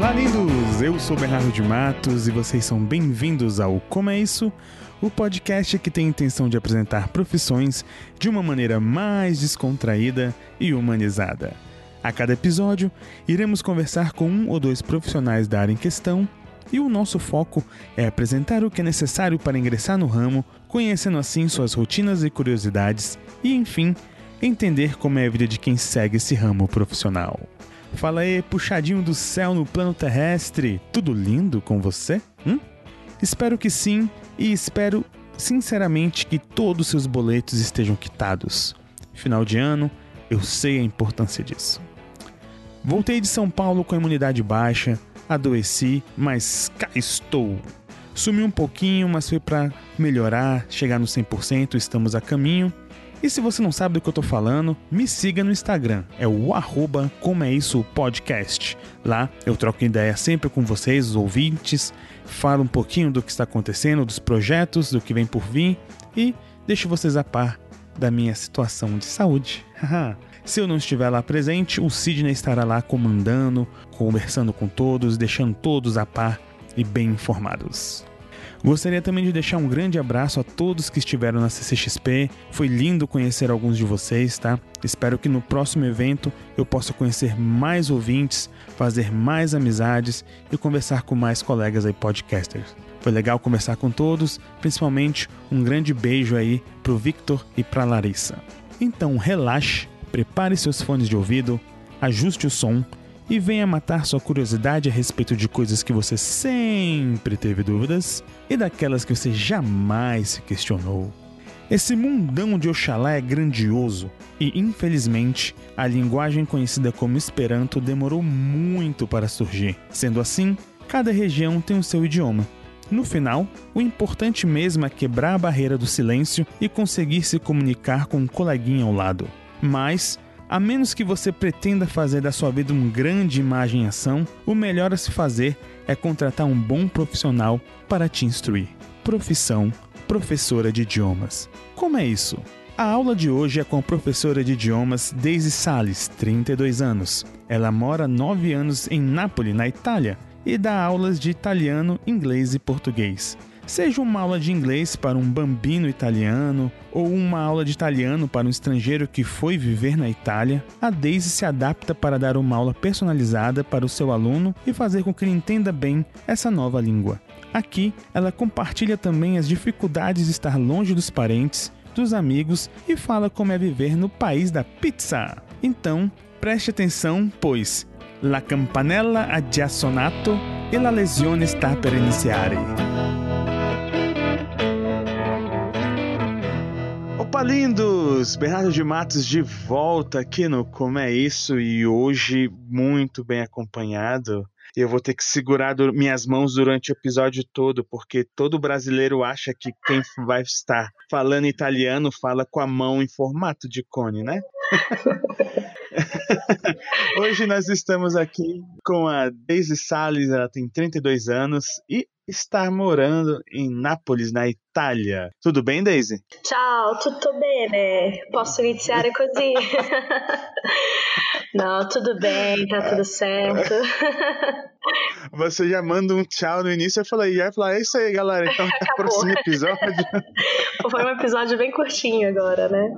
Olá, lindos! Eu sou Bernardo de Matos e vocês são bem-vindos ao Como é Isso? O podcast que tem a intenção de apresentar profissões de uma maneira mais descontraída e humanizada. A cada episódio, iremos conversar com um ou dois profissionais da área em questão e o nosso foco é apresentar o que é necessário para ingressar no ramo, conhecendo assim suas rotinas e curiosidades e, enfim, entender como é a vida de quem segue esse ramo profissional. Fala aí, puxadinho do céu no plano terrestre, tudo lindo com você? Hum? Espero que sim e espero sinceramente que todos seus boletos estejam quitados. Final de ano, eu sei a importância disso. Voltei de São Paulo com a imunidade baixa, adoeci, mas cá estou. Sumi um pouquinho, mas foi para melhorar, chegar no 100%, estamos a caminho. E se você não sabe do que eu tô falando, me siga no Instagram, é o arroba como é isso podcast. Lá eu troco ideia sempre com vocês, os ouvintes, falo um pouquinho do que está acontecendo, dos projetos, do que vem por vir e deixo vocês a par da minha situação de saúde. Se eu não estiver lá presente, o Sidney estará lá comandando, conversando com todos, deixando todos a par e bem informados. Gostaria também de deixar um grande abraço a todos que estiveram na CCXP. Foi lindo conhecer alguns de vocês, tá? Espero que no próximo evento eu possa conhecer mais ouvintes, fazer mais amizades e conversar com mais colegas aí podcasters. Foi legal conversar com todos, principalmente um grande beijo aí pro Victor e pra Larissa. Então relaxe, prepare seus fones de ouvido, ajuste o som e venha matar sua curiosidade a respeito de coisas que você sempre teve dúvidas e daquelas que você jamais se questionou. Esse mundão de Oxalá é grandioso e, infelizmente, a linguagem conhecida como Esperanto demorou muito para surgir. Sendo assim, cada região tem o seu idioma. No final, o importante mesmo é quebrar a barreira do silêncio e conseguir se comunicar com um coleguinha ao lado. Mas, a menos que você pretenda fazer da sua vida um grande imagem ação, o melhor a se fazer é contratar um bom profissional para te instruir. Profissão professora de idiomas. Como é isso? A aula de hoje é com a professora de idiomas Daisy Salles, 32 anos. Ela mora 9 anos em Nápoles, na Itália, e dá aulas de italiano, inglês e português. Seja uma aula de inglês para um bambino italiano ou uma aula de italiano para um estrangeiro que foi viver na Itália, a Daisy se adapta para dar uma aula personalizada para o seu aluno e fazer com que ele entenda bem essa nova língua. Aqui, ela compartilha também as dificuldades de estar longe dos parentes, dos amigos e fala como é viver no país da pizza. Então, preste atenção, pois la campanella ha già suonato e la lesione sta per iniziare. Opa, lindos! Bernardo de Matos de volta aqui no Como é Isso e hoje muito bem acompanhado. Eu vou ter que segurar minhas mãos durante o episódio todo, porque todo brasileiro acha que quem vai estar falando italiano fala com a mão em formato de cone, né? Hoje nós estamos aqui com a Daisy Salles, ela tem 32 anos e está morando em Nápoles, na Itália. Tudo bem, Daisy? Ciao, tutto bene. Posso iniziare così? Não, tudo bem, tá tudo certo. Você já manda um tchau no início, eu falei, já falar, é isso aí, galera. Então, até o próximo episódio. Foi um episódio bem curtinho agora, né?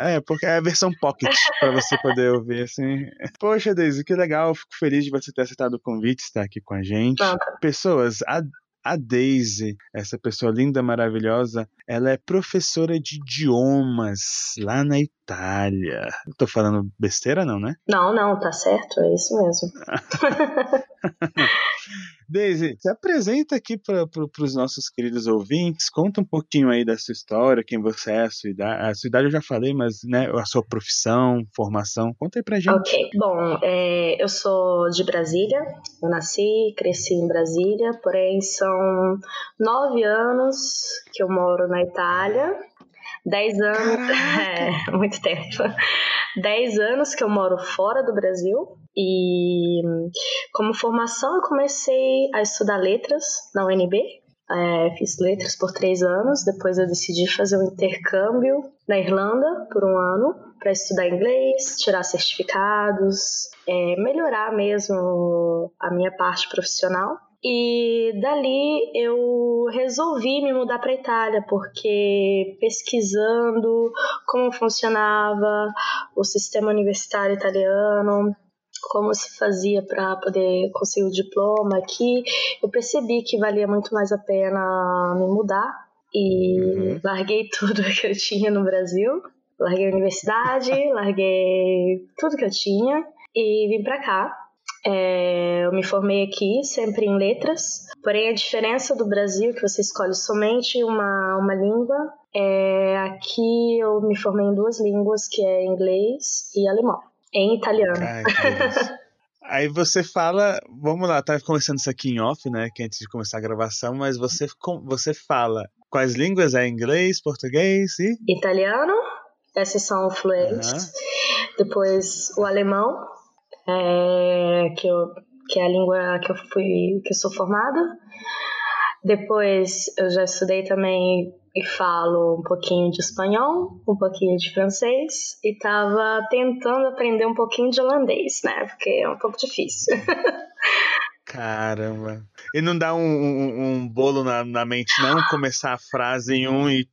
É, porque é a versão pocket para você poder ouvir, assim. Poxa, Daisy, que legal. Fico feliz de você ter aceitado o convite, estar aqui com a gente. Pessoas, a a Daisy, essa pessoa linda, maravilhosa, ela é professora de idiomas lá na Itália. tô falando besteira, não, né? Não, não, tá certo, é isso mesmo. Daisy, se apresenta aqui para pro, os nossos queridos ouvintes, conta um pouquinho aí da sua história, quem você é, a sua idade. A sua idade eu já falei, mas né, a sua profissão, formação, conta aí pra gente. Ok, bom, é, eu sou de Brasília, eu nasci, cresci em Brasília, porém são nove anos que eu moro na Itália, dez anos, é, muito tempo. Dez anos que eu moro fora do Brasil e como formação eu comecei a estudar letras na UNB. É, fiz letras por três anos, depois eu decidi fazer um intercâmbio na Irlanda por um ano para estudar inglês, tirar certificados, é, melhorar mesmo a minha parte profissional. E dali eu resolvi me mudar para Itália, porque pesquisando como funcionava o sistema universitário italiano, como se fazia para poder conseguir o diploma aqui, eu percebi que valia muito mais a pena me mudar e uhum. larguei tudo que eu tinha no Brasil. Larguei a universidade, larguei tudo que eu tinha e vim para cá é, eu me formei aqui, sempre em letras, porém a diferença do Brasil, que você escolhe somente uma, uma língua, é, aqui eu me formei em duas línguas, que é inglês e alemão, em italiano. Ai, Aí você fala, vamos lá, tá conversando isso aqui em off, né, que antes de começar a gravação, mas você, você fala quais línguas? É inglês, português e? Italiano, esses são fluentes. Uhum. Depois o alemão, é, que, eu, que é a língua que eu fui que eu sou formada. Depois eu já estudei também e falo um pouquinho de espanhol, um pouquinho de francês e estava tentando aprender um pouquinho de holandês, né? Porque é um pouco difícil. Caramba. E não dá um, um, um bolo na, na, mente, não? Começar a frase em um e.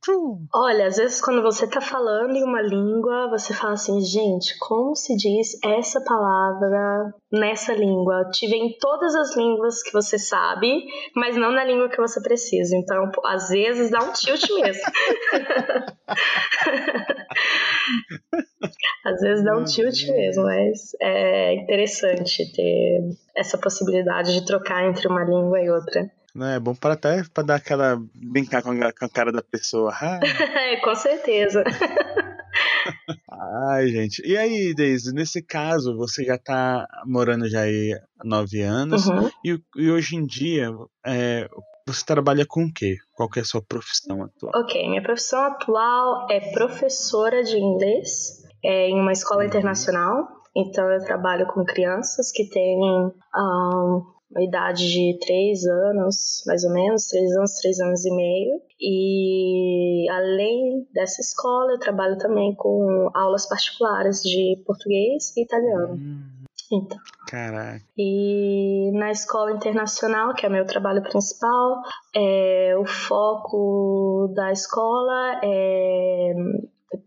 Olha, às vezes quando você tá falando em uma língua, você fala assim, gente, como se diz essa palavra nessa língua? Te vem todas as línguas que você sabe, mas não na língua que você precisa. Então, às vezes dá um tilt mesmo. Às vezes dá um tilt mesmo, mas é interessante ter essa possibilidade de trocar entre uma língua e outra. Não, é bom para até para dar aquela brincar com a, com a cara da pessoa. Ah. é, com certeza. Ai, gente. E aí, Deise, nesse caso, você já está morando já aí há nove anos uhum. e, e, hoje em dia é, você trabalha com o quê? Qual que é a sua profissão atual? Ok, minha profissão atual é professora de inglês é, em uma escola uhum. internacional. Então eu trabalho com crianças que têm um, uma idade de três anos, mais ou menos, três anos, três anos e meio. E além dessa escola, eu trabalho também com aulas particulares de português e italiano. Uhum. Então. Caraca. E na escola internacional, que é meu trabalho principal, é, o foco da escola é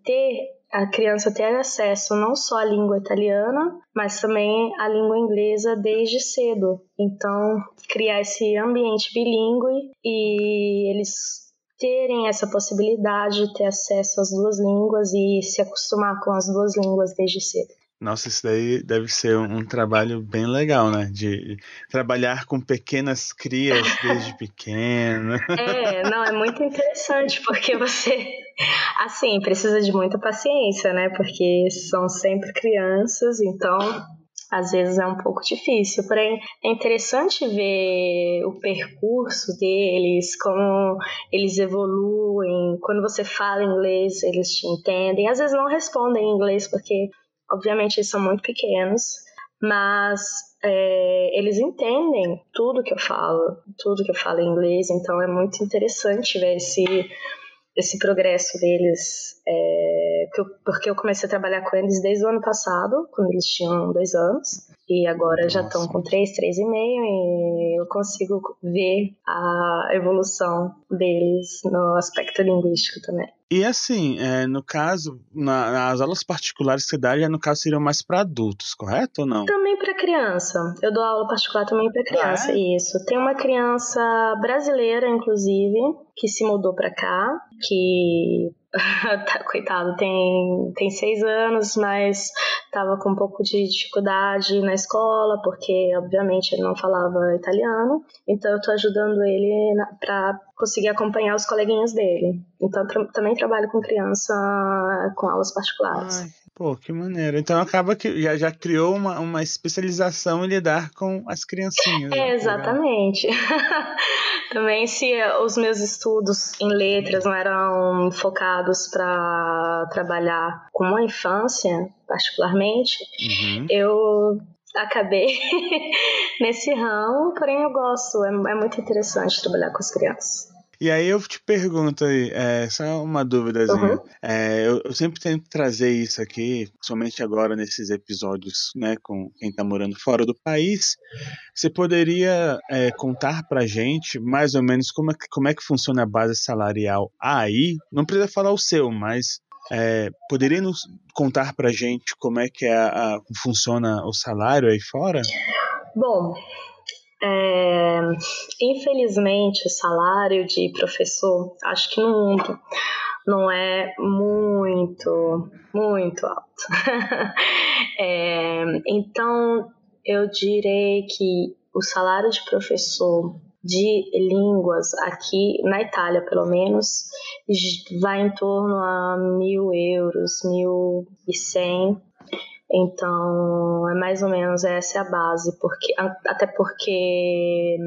ter a criança ter acesso não só à língua italiana, mas também à língua inglesa desde cedo. Então, criar esse ambiente bilíngue e eles terem essa possibilidade de ter acesso às duas línguas e se acostumar com as duas línguas desde cedo. Nossa, isso daí deve ser um, trabalho bem legal, né? De trabalhar com pequenas crias desde pequena. É, não, é muito interessante, porque você, assim, precisa de muita paciência, né? Porque são sempre crianças, então às vezes é um pouco difícil, porém é interessante ver o percurso deles, como eles evoluem. Quando você fala inglês, eles te entendem. Às vezes não respondem em inglês porque Obviamente eles são muito pequenos, mas é, eles entendem tudo que eu falo, tudo que eu falo em inglês, então é muito interessante ver esse, esse progresso deles, é, porque eu comecei a trabalhar com eles desde o ano passado, quando eles tinham dois anos, e agora Nossa. já estão com três, três e meio, e eu consigo ver a evolução deles no aspecto linguístico também. E assim, é, no caso, na, nas aulas particulares que você dá, já no caso seriam mais para adultos, correto ou não? Também para criança. Eu dou aula particular também para criança, ah, é? isso. Tem uma criança brasileira, inclusive, que se mudou para cá, que tá, coitado, tem, tem seis anos, mas estava com um pouco de dificuldade na escola, porque obviamente ele não falava italiano. Então eu estou ajudando ele para conseguir acompanhar os coleguinhas dele. Então também trabalho com criança com aulas particulares. Ai, pô, que maneiro. Então acaba que já, já criou uma, uma especialização em lidar com as criancinhas. É, né? exatamente. também se os meus estudos em letras não eram focados para trabalhar com a infância, particularmente, uhum. eu acabei nesse ramo, porém eu gosto, é, é muito interessante trabalhar com as crianças. E aí eu te pergunto aí, é, só uma dúvidazinha. Uhum. É, eu, eu, sempre tento trazer isso aqui, somente agora nesses episódios, né, com quem está morando fora do país. Você poderia é, contar pra gente mais ou menos como é, como é que funciona a base salarial aí? Não precisa falar o seu, mas é, poderia nos contar pra gente como é que é a, a, funciona o salário aí fora? Bom, é, infelizmente, o salário de professor, acho que no mundo, não é muito, muito alto. é, então, eu direi que o salário de professor de línguas aqui na Itália, pelo menos, vai em torno a mil euros, mil e cem então, é mais ou menos essa é a base, porque até porque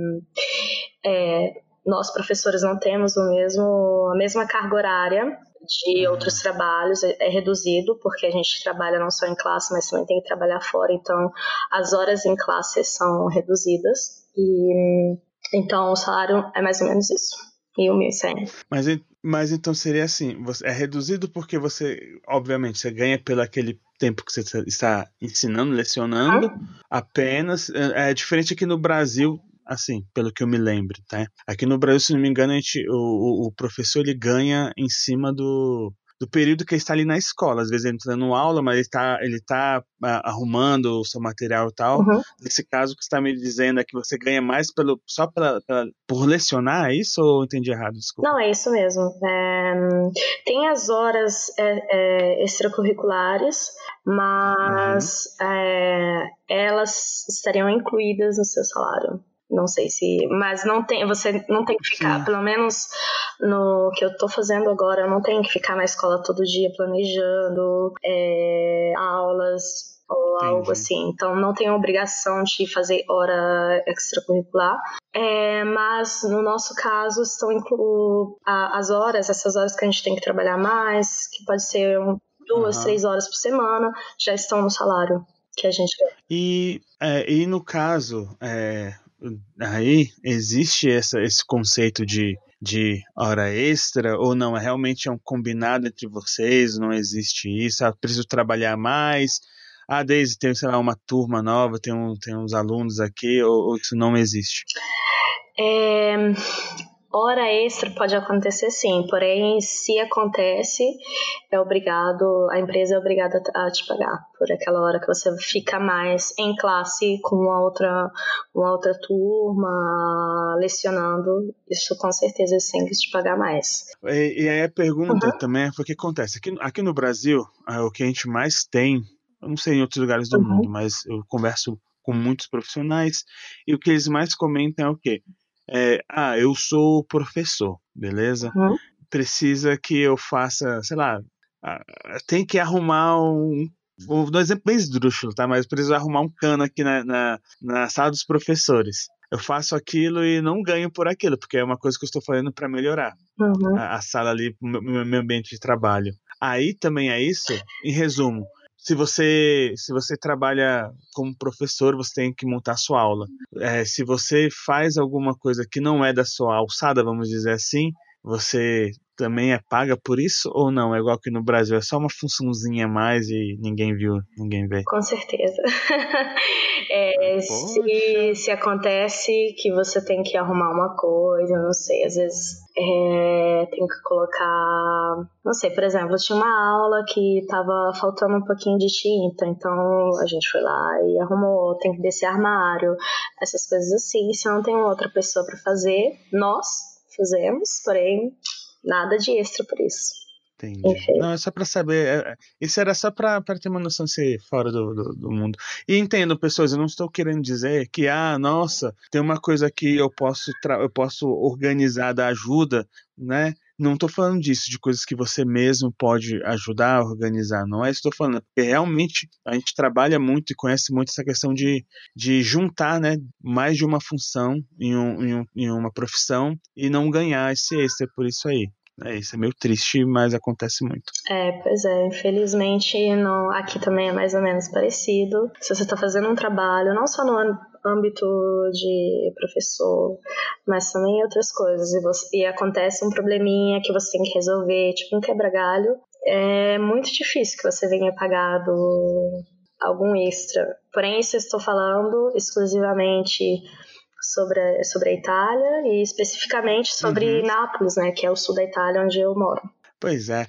é, nós professores não temos o mesmo a mesma carga horária de uhum. outros trabalhos é, é reduzido porque a gente trabalha não só em classe, mas também tem que trabalhar fora. Então, as horas em classe são reduzidas e então o salário é mais ou menos isso. E o 1.100. Mas, mas então seria assim, é reduzido porque você, obviamente, você ganha pelo aquele tempo que você está ensinando, lecionando, apenas. É, é diferente aqui no Brasil, assim, pelo que eu me lembro, tá? Aqui no Brasil, se não me engano, a gente, o, o professor ele ganha em cima do, do período que ele está ali na escola. Às vezes ele está dando aula, mas ele está ele tá, ah, arrumando o seu material e tal. Uhum. Nesse caso, o que você está me dizendo é que você ganha mais pelo, só pela, pela, por lecionar, é isso ou eu entendi errado? Desculpa. Não, é isso mesmo. É, tem as horas é, é, extracurriculares, mas uhum. É, elas estariam incluídas no seu salário. Não sei se. Mas não tem, você não tem que ficar, Sim. pelo menos no que eu tô fazendo agora, eu não tenho que ficar na escola todo dia planejando é, aulas ou Entendi. algo assim. Então não tenho obrigação de fazer hora extracurricular. É, mas no nosso caso estão inclu as horas, essas horas que a gente tem que trabalhar mais, que pode ser um, duas, uhum. três horas por semana, já estão no salário que a gente quer. E, é, e no caso, é, aí existe essa, esse conceito de, de hora extra ou não? É realmente é um combinado entre vocês? Não existe isso? Ah, preciso trabalhar mais? Ah, Daisy, tem, sei lá, uma turma nova, tem, um, tem uns alunos aqui, ou, ou isso não existe? É, Hora extra pode acontecer sim, porém, se acontece, é obrigado, a empresa é obrigada a te pagar por aquela hora que você fica mais em classe com uma outra, uma outra turma, lecionando. Isso com certeza tem que te pagar mais. E, e aí a pergunta uhum. também é o que acontece. Aqui, aqui no Brasil, é o que a gente mais tem, eu não sei em outros lugares do uhum. mundo, mas eu converso com muitos profissionais e o que eles mais comentam é o quê? É, ah, eu sou professor, beleza? Uhum. Precisa que eu faça, sei lá, tem que arrumar um. Vou dar um exemplo bem esdrúxulo, tá? Mas preciso arrumar um cano aqui na, na, na sala dos professores. Eu faço aquilo e não ganho por aquilo, porque é uma coisa que eu estou fazendo para melhorar uhum. a, a, sala ali, o meu, meu ambiente de trabalho. Aí também é isso, em resumo se você se você trabalha como professor, você tem que montar sua aula. É, se você faz alguma coisa que não é da sua alçada, vamos dizer assim, você também é paga por isso ou não? É igual que no Brasil, é só uma funçãozinha a mais e ninguém viu, ninguém vê. Com certeza. é, se, se acontece que você tem que arrumar uma coisa, não sei, às vezes é, tem que colocar. Não sei, por exemplo, tinha uma aula que tava faltando um pouquinho de tinta, então a gente foi lá e arrumou, tem que descer armário, essas coisas assim. Se não tem outra pessoa para fazer, nós fizemos, porém nada de extra por isso. Entendi. Enfim. Não, é só para saber. É, é, isso era só para ter uma noção ser fora do, do, do, mundo. E entendo, pessoas, eu não estou querendo dizer que, ah, nossa, tem uma coisa que eu posso, eu posso organizar da ajuda, né? Não estou falando disso, de coisas que você mesmo pode ajudar a organizar. Não é isso que estou falando, porque realmente a gente trabalha muito e conhece muito essa questão de, de juntar né, mais de uma função em, um, em, um, em uma profissão e não ganhar esse extra por isso aí. É, isso é meio triste, mas acontece muito. É, pois é. Infelizmente, no, aqui também é mais ou menos parecido. Se você está fazendo um trabalho, não só no âmbito de professor, mas também em outras coisas. E, você, e acontece um probleminha que você tem que resolver, tipo um quebra-galho. É muito difícil que você venha pagado algum extra. Porém, isso eu estou falando exclusivamente sobre, sobre a Itália e especificamente sobre uhum. Nápoles, né, que é o sul da Itália onde eu moro. Pois é.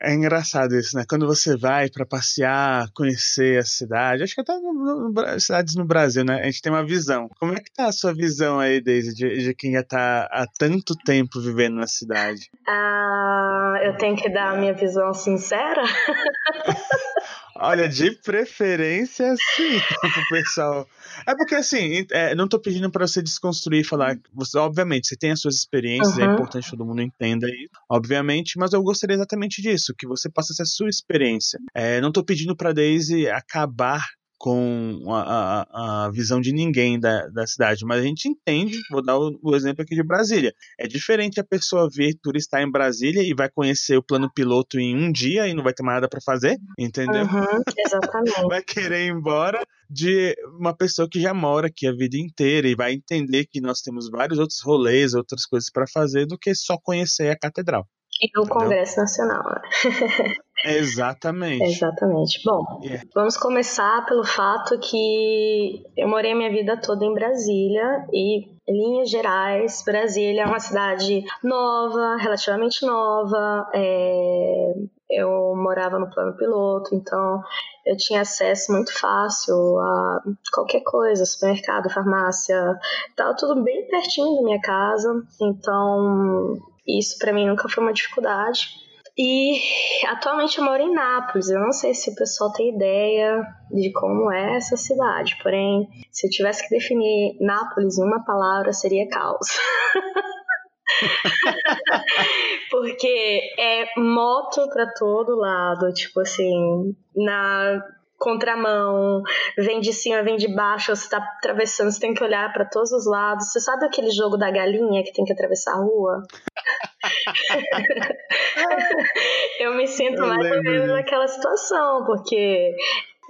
É engraçado isso, né? Quando você vai para passear, conhecer a cidade, acho que até no, no, cidades no Brasil, né? A gente tem uma visão. Como é que tá a sua visão aí, Daisy, de, de quem já tá há tanto tempo vivendo na cidade? Ah, eu tenho que dar a minha visão sincera? Olha, de preferência, sim, pro pessoal. É porque, assim, é, não tô pedindo para você desconstruir e falar. Você, obviamente, você tem as suas experiências, é uhum. é importante que todo mundo entenda isso, obviamente, mas eu gostaria exatamente disso, que você passasse a sua experiência. É, não tô pedindo pra Daisy acabar com a, a, a, visão de ninguém da, da cidade, mas a gente entende, vou dar o, o, exemplo aqui de Brasília. É diferente a pessoa vir turistar em Brasília e vai conhecer o plano piloto em um dia e não vai ter mais nada para fazer, entendeu? Uhum, exatamente. vai querer ir embora de uma pessoa que já mora aqui a vida inteira e vai entender que nós temos vários outros rolês, outras coisas para fazer do que só conhecer a catedral. E o Congresso Nacional. Né? Exatamente. Exatamente. Bom, yeah. vamos começar pelo fato que eu morei minha vida toda em Brasília e em linhas gerais, Brasília é uma cidade nova, relativamente nova. É... Eu morava no plano piloto, então eu tinha acesso muito fácil a qualquer coisa, supermercado, farmácia, tava tudo bem pertinho da minha casa. Então isso para mim nunca foi uma dificuldade. E atualmente eu moro em Nápoles. Eu não sei se o pessoal tem ideia de como é essa cidade, porém, se eu tivesse que definir Nápoles em uma palavra, seria caos. Porque é moto para todo lado, tipo assim, na contramão, vem de cima, vem de baixo, você tá atravessando, você tem que olhar para todos os lados. Você sabe aquele jogo da galinha que tem que atravessar a rua? eu me sinto eu mais ou menos naquela situação, porque,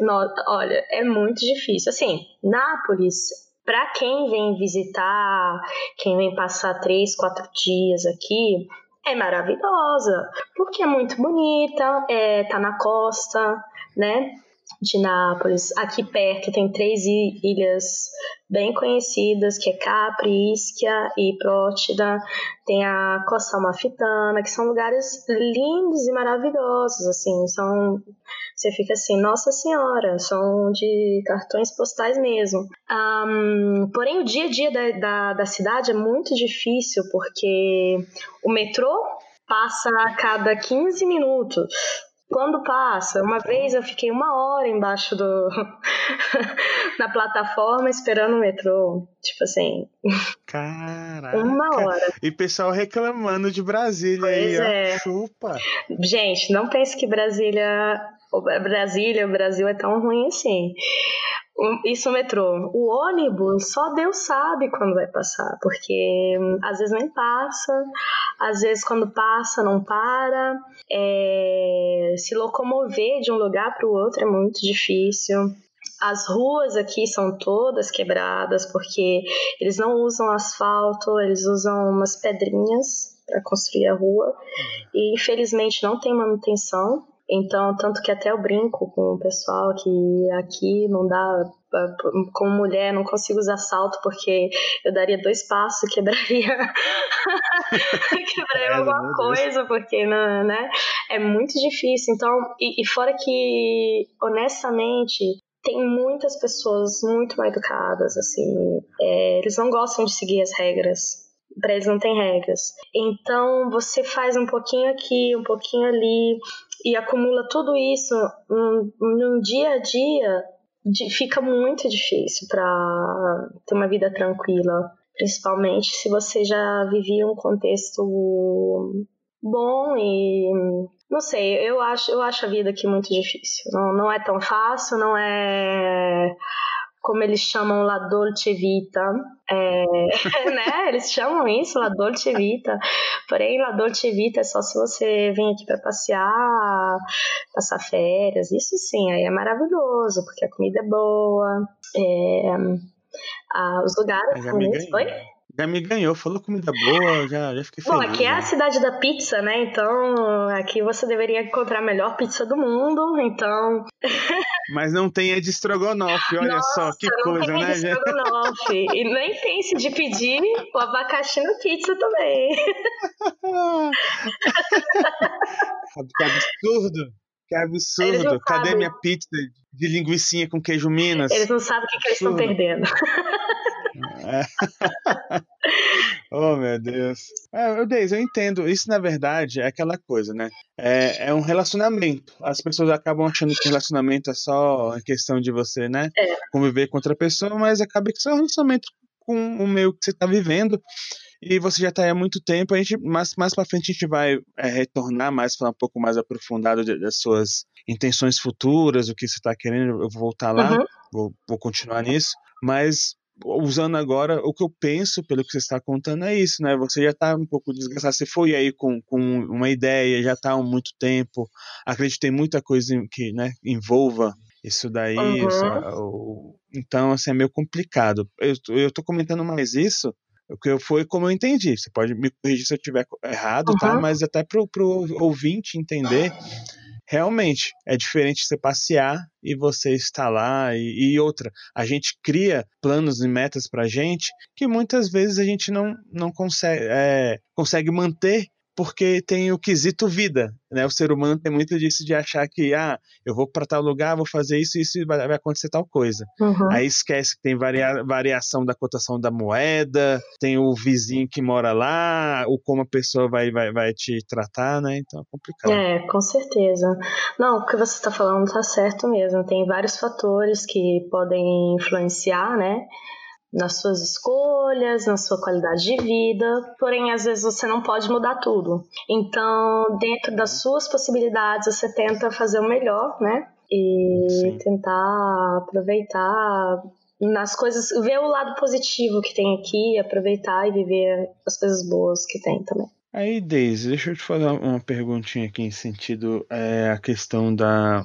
no, olha, é muito difícil. Assim, Nápoles, para quem vem visitar, quem vem passar três, quatro dias aqui, é maravilhosa, porque é muito bonita, é, tá na costa, né? De Nápoles. Aqui perto tem três ilhas bem conhecidas, que é Capri, Ischia e Prótida. Tem a Costa Amalfitana, que são lugares lindos e maravilhosos, assim, são você fica assim, nossa senhora, são de cartões postais mesmo. Um, porém, o dia a dia da, da, da cidade é muito difícil, porque o metrô passa a cada 15 minutos. Quando passa, uma vez eu fiquei uma hora embaixo do na plataforma esperando o metrô, tipo assim. Caraca. Uma hora. E pessoal reclamando de Brasília pois aí, é. ó. Chupa. Gente, não pense que Brasília, Brasília, o Brasil é tão ruim assim. Isso o metrô. O ônibus, só Deus sabe quando vai passar, porque hum, às vezes nem passa, às vezes quando passa não para. É... Se locomover de um lugar para o outro é muito difícil. As ruas aqui são todas quebradas porque eles não usam asfalto, eles usam umas pedrinhas para construir a rua e infelizmente não tem manutenção. Então, tanto que até eu brinco com o pessoal que aqui não dá, como mulher, não consigo usar salto porque eu daria dois passos e quebraria, quebraria alguma coisa, porque não, né? É muito difícil. Então, e, e fora que, honestamente, tem muitas pessoas muito mal educadas, assim, é, eles não gostam de seguir as regras para eles não tem regras. Então você faz um pouquinho aqui, um pouquinho ali e acumula tudo isso num, num dia a dia, fica muito difícil para ter uma vida tranquila, principalmente se você já vivia um contexto bom e não sei, eu acho, eu acho a vida aqui muito difícil. Não, não é tão fácil, não é como eles chamam La Dolce Vita, é, né? Eles chamam isso La Dolce Vita. Porém, La Dolce Vita é só se você vem aqui para passear, passar férias. Isso sim, aí é maravilhoso, porque a comida é boa, é, a, os lugares são bonitos. Oi? Já me ganhou, falou comida boa, já, já fiquei feliz. Bom, aqui é a cidade da pizza, né? Então, aqui você deveria encontrar a melhor pizza do mundo, então... Mas não tem a de estrogonofe, olha Nossa, só, que coisa, né? De estrogonofe. e nem pense de pedir o abacaxi na pizza também. que absurdo! Que absurdo! Cadê sabem. minha pizza de linguiça com queijo Minas? Eles não sabem o que, que eles estão perdendo. É. oh, meu Deus. É, Deis, eu entendo. Isso, na verdade, é aquela coisa, né? É, é um relacionamento. As pessoas acabam achando que relacionamento é só a questão de você, né? É. Conviver com outra pessoa, mas acaba que isso é um relacionamento com o meio que você está vivendo e você já está aí há muito tempo. A gente, mais, mais para frente a gente vai é, retornar mais, falar um pouco mais aprofundado de, das suas intenções futuras, o que você está querendo. Eu vou voltar lá, uhum. vou, vou continuar nisso. Mas usando agora o que eu penso pelo que você está contando é isso, né? Você já está um pouco desgastado, você foi aí com, com uma ideia, já está há muito tempo. Acredito que tem muita coisa que né, envolva isso daí. Uhum. Isso, o, então, assim, é meio complicado. Eu, eu tô comentando mais isso, que foi como eu entendi. Você pode me corrigir se eu estiver errado, tá? Uhum. tá? Mas até pro, pro ouvinte entender realmente é diferente você passear e você estar lá e, e, outra. A gente cria planos e metas para gente que muitas vezes a gente não, não consegue é, consegue manter porque tem o quesito vida, né? O ser humano tem muito disso de achar que, ah, eu vou para tal lugar, vou fazer isso, isso vai, vai acontecer tal coisa. Uhum. Aí esquece que tem varia, variação da cotação da moeda, tem o vizinho que mora lá, ou como a pessoa vai, vai, vai te tratar, né? Então é complicado. É, com certeza. Não, o que você está falando está certo mesmo. Tem vários fatores que podem influenciar, né? Nas suas escolhas, na sua qualidade de vida, porém às vezes você não pode mudar tudo. Então, dentro das suas possibilidades, você tenta fazer o melhor, né? E Sim. tentar aproveitar nas coisas, ver o lado positivo que tem aqui, aproveitar e viver as coisas boas que tem também. Aí, Deise, deixa eu te fazer uma perguntinha aqui em sentido é, a questão da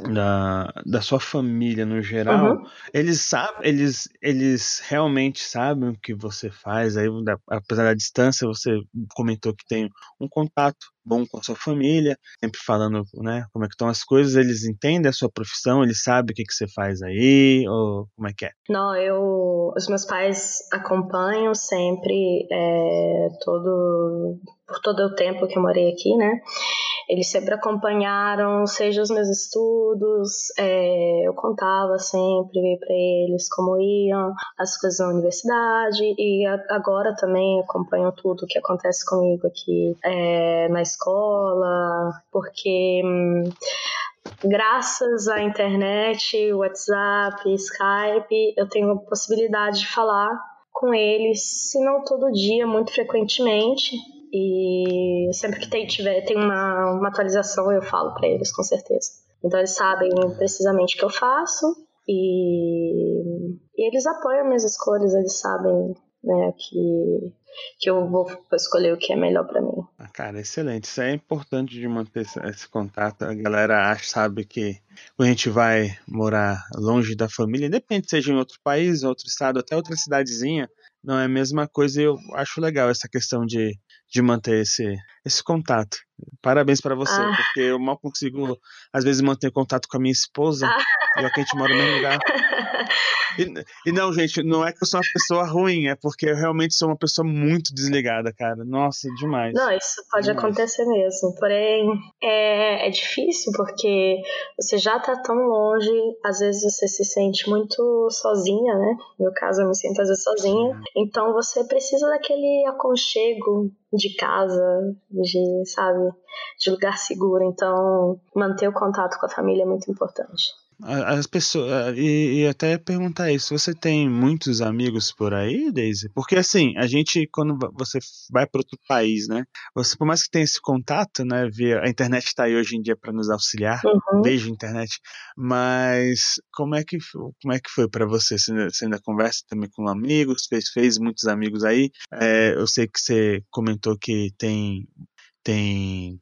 da, da sua família no geral, uhum. eles sabem, eles, eles realmente sabem o que você faz. Aí, apesar da distância, você comentou que tem um contato bom com a sua família, sempre falando, né, como é que estão as coisas, eles entendem a sua profissão, eles sabem o que, que você faz aí, ou como é que é? Não, eu, os meus pais acompanham sempre, é, todo, por todo o tempo que eu morei aqui, né, eles sempre acompanharam, seja os meus estudos, é, eu contava sempre para eles como iam as coisas na universidade e agora também acompanham tudo o que acontece comigo aqui é, na porque hum, graças à internet, WhatsApp, Skype, eu tenho a possibilidade de falar com eles, se não todo dia, muito frequentemente. E sempre que tem, tiver, tem uma, uma atualização, eu falo para eles, com certeza. Então eles sabem precisamente o que eu faço e, e eles apoiam minhas escolhas, eles sabem né, que, que eu vou escolher o que é melhor para mim. Ah, cara, excelente. Isso é importante de manter esse, contato. A galera acha, sabe que quando a gente vai morar longe da família, independente seja em outro país, outro estado, até outra cidadezinha, não é a mesma coisa e eu acho legal essa questão de, de manter esse, esse contato. Parabéns para você, ah. porque eu mal consigo, às vezes, manter contato com a minha esposa, ah. e aqui a gente mora no mesmo lugar. E, e, não, gente, não é que eu sou uma pessoa ruim, é porque eu realmente sou uma pessoa muito desligada, cara. Nossa, demais. Não, isso pode demais. acontecer mesmo. Porém, é, é difícil porque você já tá tão longe, às vezes você se sente muito sozinha, né? No meu caso, eu me sinto às vezes sozinha. Então você precisa daquele aconchego de casa, de, sabe, de lugar seguro. Então, manter o contato com a família é muito importante. as pessoas e, e, até perguntar isso você tem muitos amigos por aí Daisy porque assim a gente quando você vai para outro país né você por mais que tenha esse contato né via a internet está aí hoje em dia para nos auxiliar uhum. beijo internet mas como é que como é que foi para você você ainda, você ainda, conversa também com amigos fez fez muitos amigos aí é, eu sei que você comentou que tem tem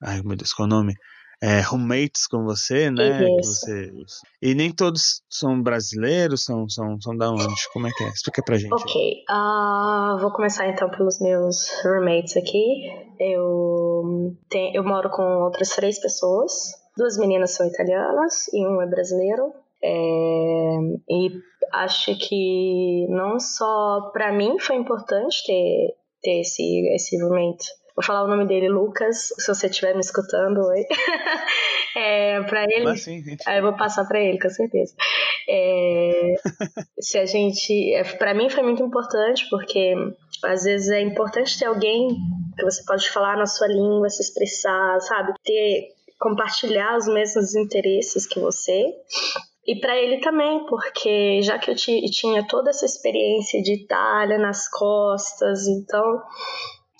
ai meu Deus qual é o nome é, roommates com você, né? Você... E nem todos são brasileiros, são, são, são da onde? Como é que é? Explica pra gente. Ok, uh, vou começar então pelos meus roommates aqui. Eu, tenho, eu moro com outras três pessoas. Duas meninas são italianas e um é brasileiro. É, e acho que não só para mim foi importante ter, ter esse, esse roommate Vou falar o nome dele, Lucas, se você estiver me escutando, oi. é, pra ele. Mas sim, gente. Aí eu vou passar para ele, com certeza. É, se a gente. É, para mim foi muito importante, porque às vezes é importante ter alguém que você pode falar na sua língua, se expressar, sabe? Ter. compartilhar os mesmos interesses que você. E para ele também, porque já que eu tinha toda essa experiência de Itália nas costas, então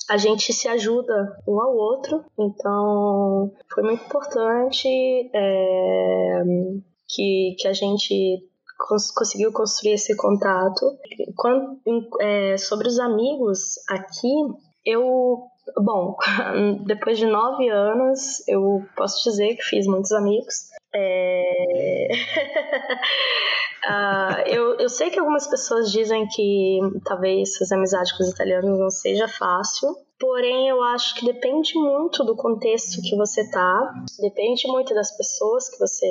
a gente se ajuda um ao outro, então foi muito importante é, que, que a gente cons conseguiu construir esse contato. Quando, é, sobre os amigos aqui, eu Bom, depois de nove anos, eu posso dizer que fiz muitos amigos. É... Uh, eu, eu sei que algumas pessoas dizem que talvez fazer amizade com os italianos não seja fácil, porém eu acho que depende muito do contexto que você tá, depende muito das pessoas que você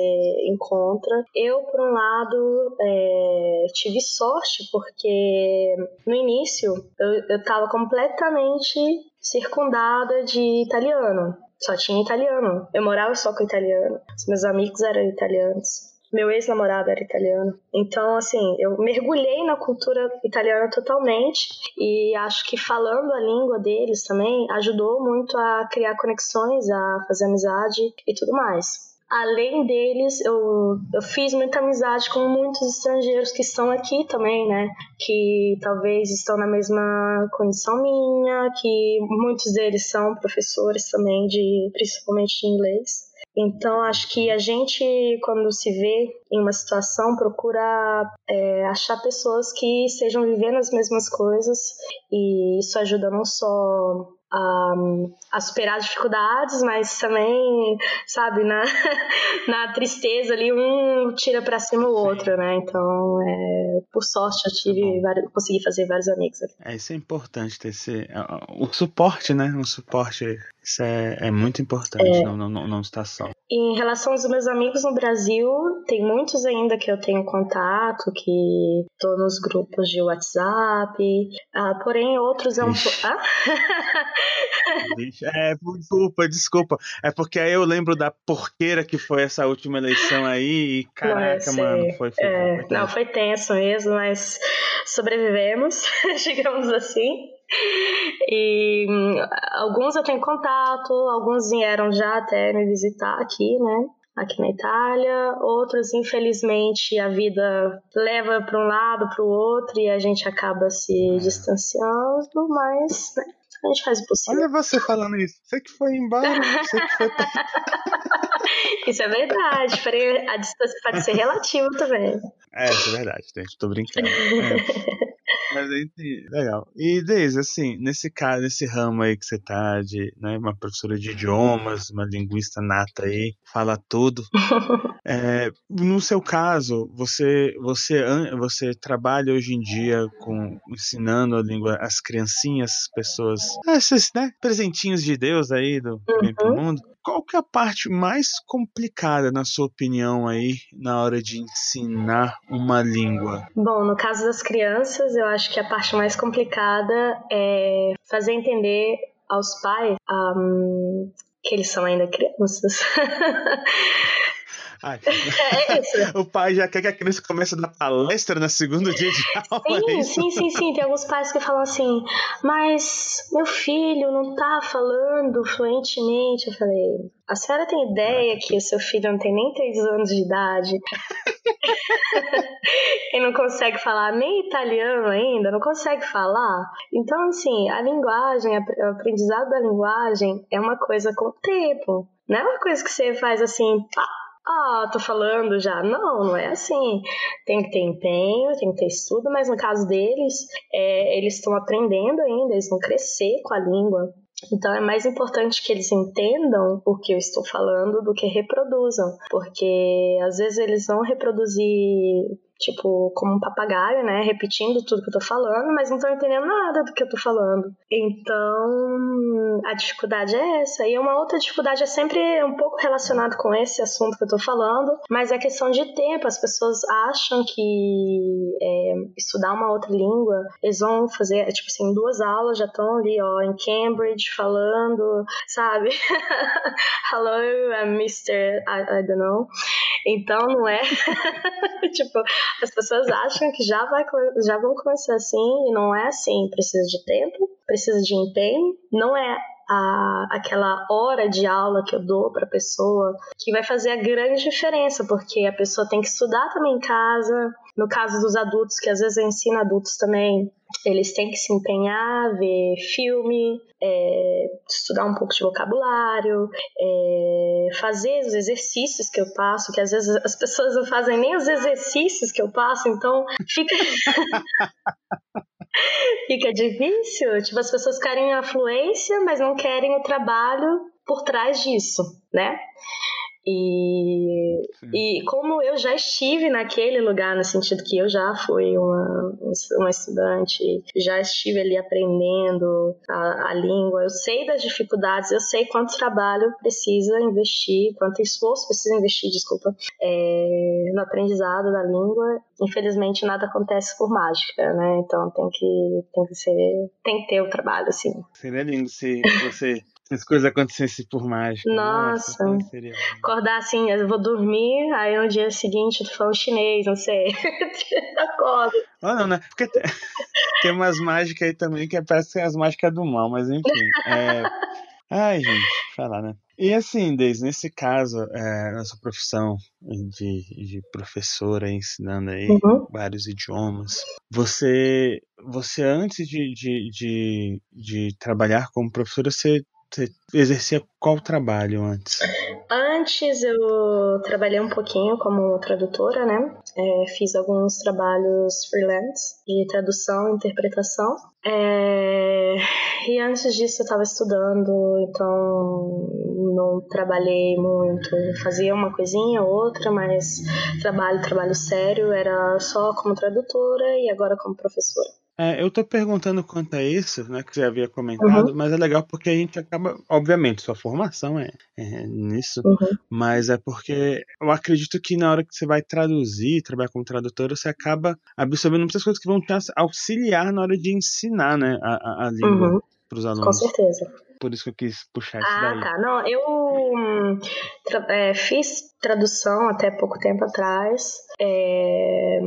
encontra. Eu, por um lado, é, tive sorte porque no início eu, eu tava completamente circundada de italiano. Só tinha italiano. Eu morava só com italiano. Os meus amigos eram italianos. Meu ex-namorado era italiano. Então, assim, eu mergulhei na cultura italiana totalmente e acho que falando a língua deles também ajudou muito a criar conexões, a fazer amizade e tudo mais além deles, eu, eu fiz muita amizade com muitos estrangeiros que estão aqui também, né? Que talvez estão na mesma condição minha, que muitos deles são professores também, de principalmente de inglês. Então, acho que a gente, quando se vê em uma situação, procura é, achar pessoas que estejam vivendo as mesmas coisas e isso ajuda não só a, a, superar as dificuldades, mas também, sabe, na, na tristeza ali, um tira para cima o outro, né? Então, é, por sorte, eu tive tá vários, consegui fazer vários amigos aqui. É, isso é importante ter esse, o suporte, né? O suporte, isso é, é muito importante, é. não, não, não estar só. Em relação aos meus amigos no Brasil, tem muitos ainda que eu tenho contato, que estou nos grupos de WhatsApp, ah, porém outros é um pouco. Ah? É, desculpa, desculpa. É porque aí eu lembro da porqueira que foi essa última eleição aí e caraca, mano, foi, foi, é, foi Não, foi tenso mesmo, mas sobrevivemos, digamos assim. E hum, alguns eu tenho contato, alguns vieram já até me visitar aqui, né? Aqui na Itália, outros, infelizmente, a vida leva para um lado, para o outro e a gente acaba se distanciando, mas né, a gente faz o possível. Olha você falando isso. Você que foi embora, você que foi pra... Isso é verdade, a distância pode ser relativa também. É, isso é verdade, gente. Tô brincando. É. Mas entendi, legal. E Deise, assim, nesse caso, nesse ramo aí que você tá de, né, uma professora de idiomas, uma linguista nata aí, fala tudo. é, no seu caso, você, você, você trabalha hoje em dia com ensinando a língua às criancinhas, pessoas, esses, né, presentinhos de Deus aí do uhum. mundo. Qual que é a parte mais complicada, na sua opinião, aí, na hora de ensinar uma língua? Bom, no caso das crianças, eu acho que a parte mais complicada é fazer entender aos pais um, que eles são ainda crianças. Ai, é, é isso. o pai já quer que a criança comece a dar palestra no segundo dia de aula. Sim, é sim, sim, sim. Tem alguns pais que falam assim, mas meu filho não tá falando fluentemente. Eu falei, a senhora tem ideia que o seu filho não tem nem 3 anos de idade? e não consegue falar nem italiano ainda, não consegue falar. Então, assim, a linguagem, o aprendizado da linguagem é uma coisa com o tempo. Não é uma coisa que você faz assim, pá, ah, tô falando já. Não, não é assim. Tem que ter empenho, tem que ter estudo, mas no caso deles, é, eles estão aprendendo ainda, eles vão crescer com a língua. Então é mais importante que eles entendam o que eu estou falando do que reproduzam, porque às vezes eles vão reproduzir tipo, como um papagaio, né? Repetindo tudo que eu tô falando, mas não tô entendendo nada do que eu tô falando. Então, a dificuldade é essa. E uma outra dificuldade é sempre um pouco relacionado com esse assunto que eu tô falando, mas é questão de tempo. As pessoas acham que é, estudar uma outra língua, eles vão fazer, tipo assim, duas aulas já estão ali, ó, em Cambridge falando, sabe? Hello, I'm Mr. I, I don't know. Então, não é. tipo, as pessoas acham que já, vai, já vão começar assim e não é assim. Precisa de tempo, precisa de empenho, não é a, aquela hora de aula que eu dou para a pessoa que vai fazer a grande diferença, porque a pessoa tem que estudar também em casa. No caso dos adultos, que às vezes eu ensino adultos também, eles têm que se empenhar, ver filme, é, estudar um pouco de vocabulário, é, fazer os exercícios que eu passo, que às vezes as pessoas não fazem nem os exercícios que eu passo, então fica. fica difícil. Tipo, as pessoas querem a fluência, mas não querem o trabalho por trás disso, né? E, e como eu já estive naquele lugar, no sentido que eu já fui uma, uma estudante, já estive ali aprendendo a, a língua, eu sei das dificuldades, eu sei quanto trabalho precisa investir, quanto esforço precisa investir, desculpa, é, no aprendizado da língua. Infelizmente nada acontece por mágica, né? Então tem que, tem que ser, tem que ter o trabalho, assim. Seria lindo se você as coisas acontecessem por mágica. Nossa. Nossa seria... Acordar assim, eu vou dormir, aí no dia seguinte eu tô falando chinês, não sei. Acordo. Ah, não, né? Porque tem, tem umas mágicas aí também que parecem as mágicas do mal, mas enfim. É... Ai, gente, falar, né? E assim, Deise, nesse caso, é, na sua profissão de, de professora ensinando aí uhum. vários idiomas, você, você antes de, de, de, de trabalhar como professora, você você exercia qual trabalho antes? Antes eu trabalhei um pouquinho como tradutora, né? É, fiz alguns trabalhos freelance de tradução e interpretação. É, e antes disso eu estava estudando, então não trabalhei muito. Fazia uma coisinha, outra, mas trabalho, trabalho sério, era só como tradutora e agora como professora. É, eu tô perguntando quanto a isso, né, que você havia comentado, uhum. mas é legal porque a gente acaba, obviamente, sua formação é, é nisso, uhum. mas é porque eu acredito que na hora que você vai traduzir, trabalhar como tradutora, você acaba absorvendo muitas coisas que vão te auxiliar na hora de ensinar, né, a, a, língua uhum. para os alunos. Com certeza. Por isso que eu quis puxar isso ah, daí. Ah, tá. Não, eu hum, é, fiz tradução até pouco tempo atrás, é,